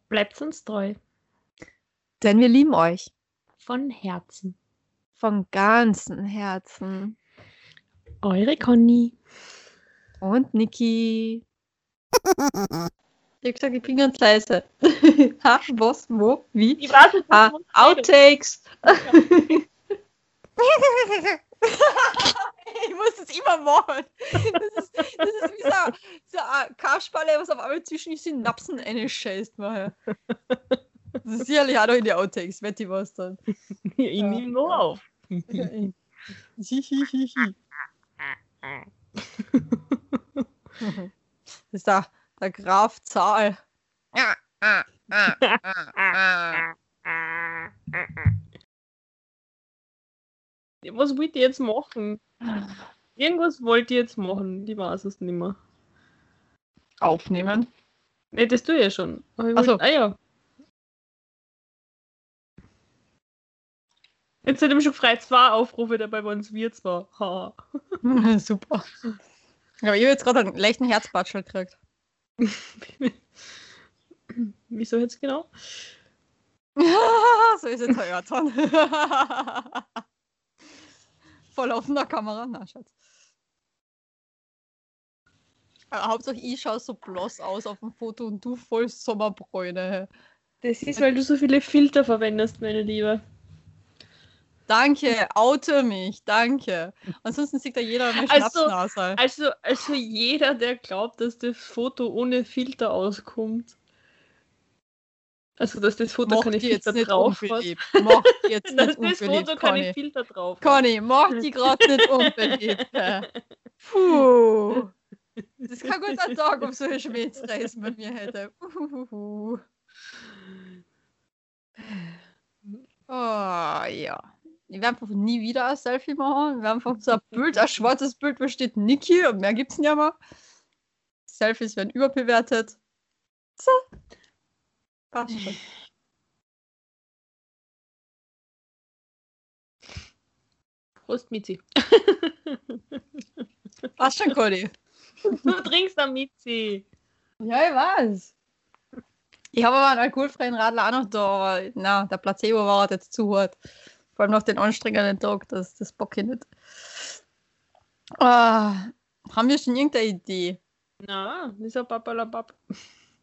bleibt uns treu. Denn wir lieben euch. Von Herzen. Von ganzem Herzen. Eure Conny. Und Niki. Ich hab gesagt, ich bin ganz leise. [LAUGHS] ha, was, wo, wie? Ich weiß nicht, was man Outtakes. [LAUGHS] ich muss das immer machen. Das ist, das ist wie so, so eine Kasperle, was auf einmal zwischen die Synapsen einscheißt. Nachher. Das ist sicherlich auch noch in die Outtakes, wette ich was dann. [LAUGHS] Ich nehme nur auf. Das ist der, der Graf Zahl. Was wollt ihr jetzt machen? Irgendwas wollt ihr jetzt machen, ich weiß es nicht mehr. Aufnehmen. Ne, das tue ich ja schon. Ich Ach so. wollt- Ah ja. Jetzt hat ihm schon frei zwei Aufrufe dabei, waren es wir zwar. Ha. [LAUGHS] Super. Aber ich habe jetzt gerade einen leichten Herzbatschel gekriegt. [LAUGHS] Wieso jetzt genau? [LAUGHS] so ist es heuer dann. Voll laufender Kamera. Na, Schatz. Aber Hauptsache ich schaue so bloß aus auf dem Foto und du voll Sommerbräune. Das ist, weil du so viele Filter verwendest, meine Liebe. Danke, oute mich, danke. Ansonsten sieht da jeder eine Also- Schnapsnase. Also, also jeder, der glaubt, dass das Foto ohne Filter auskommt. Also, dass das Foto keine Filter nicht drauf hat. unbeliebt. Mach jetzt [LAUGHS] Dass nicht das Foto keine Conny. Filter drauf hat. Conny, mach die gerade nicht unbeliebt. Puh. Das kann gut ein Tag, ob so eine Schmähzreisen bei mir hätte. Uhuhu. Oh [LAUGHS] ja. Ich werde einfach nie wieder ein Selfie machen. Wir haben einfach so ein Bild, ein schwarzes Bild, wo steht Niki und mehr gibt's nicht mehr. Selfies werden überbewertet. So. Passt schon. Prost, Mitzi. [LAUGHS] Passt schon, Conny. Du trinkst am Mitzi. Ja, ich weiß. Ich habe aber einen alkoholfreien Radler auch noch da, aber na, der Placebo war halt jetzt zu hart. Vor allem nach den anstrengenden Tag, das, das bock ich nicht. Ah, haben wir schon irgendeine Idee? Na, ein Papalapap.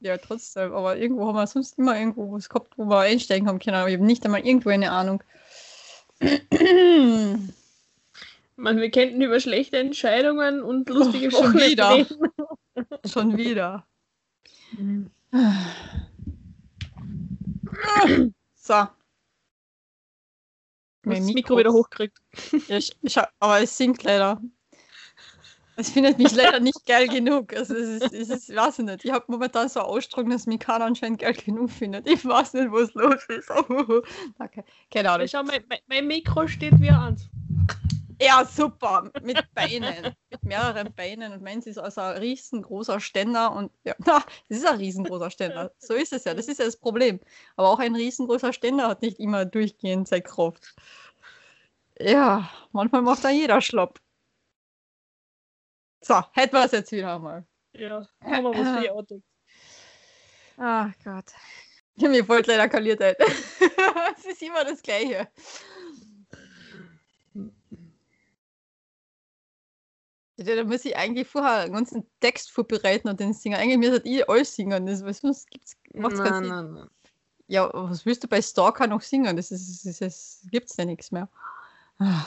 Ja, trotzdem, aber irgendwo haben wir sonst immer irgendwo was gehabt, wo wir einsteigen haben können, aber ich habe nicht einmal irgendwo eine Ahnung. Man, wir könnten über schlechte Entscheidungen und lustige Oh, [LAUGHS] schon wieder. reden. Schon wieder. [LAUGHS] So. Das Mikro wieder hochkriegt. [LAUGHS] Ja, ich, ich aber es singt leider. Es findet mich leider nicht geil genug. Also es ist, es ist, ich weiß ich nicht. Ich habe momentan so Ausstrahlung, dass mich keiner anscheinend geil genug findet. Ich weiß nicht, was los ist. [LAUGHS] Danke. Keine Ahnung. Schau, mein, mein, mein Mikro steht wie eins. Ja, super. Mit Beinen. Mit mehreren Beinen. Und meins ist also ein riesengroßer Ständer. Und ja, [LAUGHS] na, es ist ein riesengroßer Ständer. So ist es ja. Das ist ja das Problem. Aber auch ein riesengroßer Ständer hat nicht immer durchgehend seine Kraft. Ja, manchmal macht da jeder Schlopp. So, hätten wir es jetzt wieder einmal. Ja, haben wir was für die Autos. Ach Gott. Ich habe mich voll leider kaliert. [LAUGHS] es ist immer das Gleiche. Ja, da muss ich eigentlich vorher einen ganzen Text vorbereiten und den singen. Eigentlich müsste ich alles singen. Das, was sonst gibt's, macht's keinen Nein, Sinn. nein, nein. Ja, was willst du bei Stalker noch singen? Das ist, das das gibt's ja nichts mehr. Ah.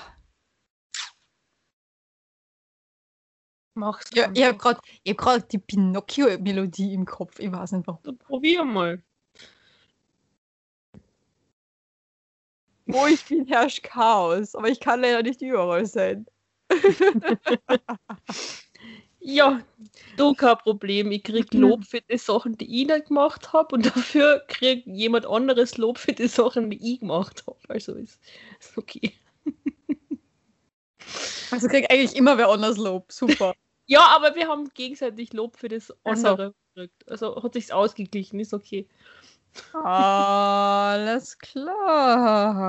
Mach's. Ja, ich habe gerade hab grad die Pinocchio-Melodie im Kopf. Ich weiß nicht warum. Dann probier mal. Wo ich bin, herrscht Chaos. Aber ich kann leider nicht überall sein. [LAUGHS] Ja, du kein Problem. Ich krieg Mhm. Lob für die Sachen, die ich nicht gemacht habe und [LAUGHS] dafür kriegt jemand anderes Lob für die Sachen, die ich gemacht habe. Also ist, ist okay. [LAUGHS] Also krieg eigentlich immer wer anders Lob. Super. Ja, aber wir haben gegenseitig Lob für das andere gekriegt. Also hat sich's ausgeglichen, ist okay. Alles klar.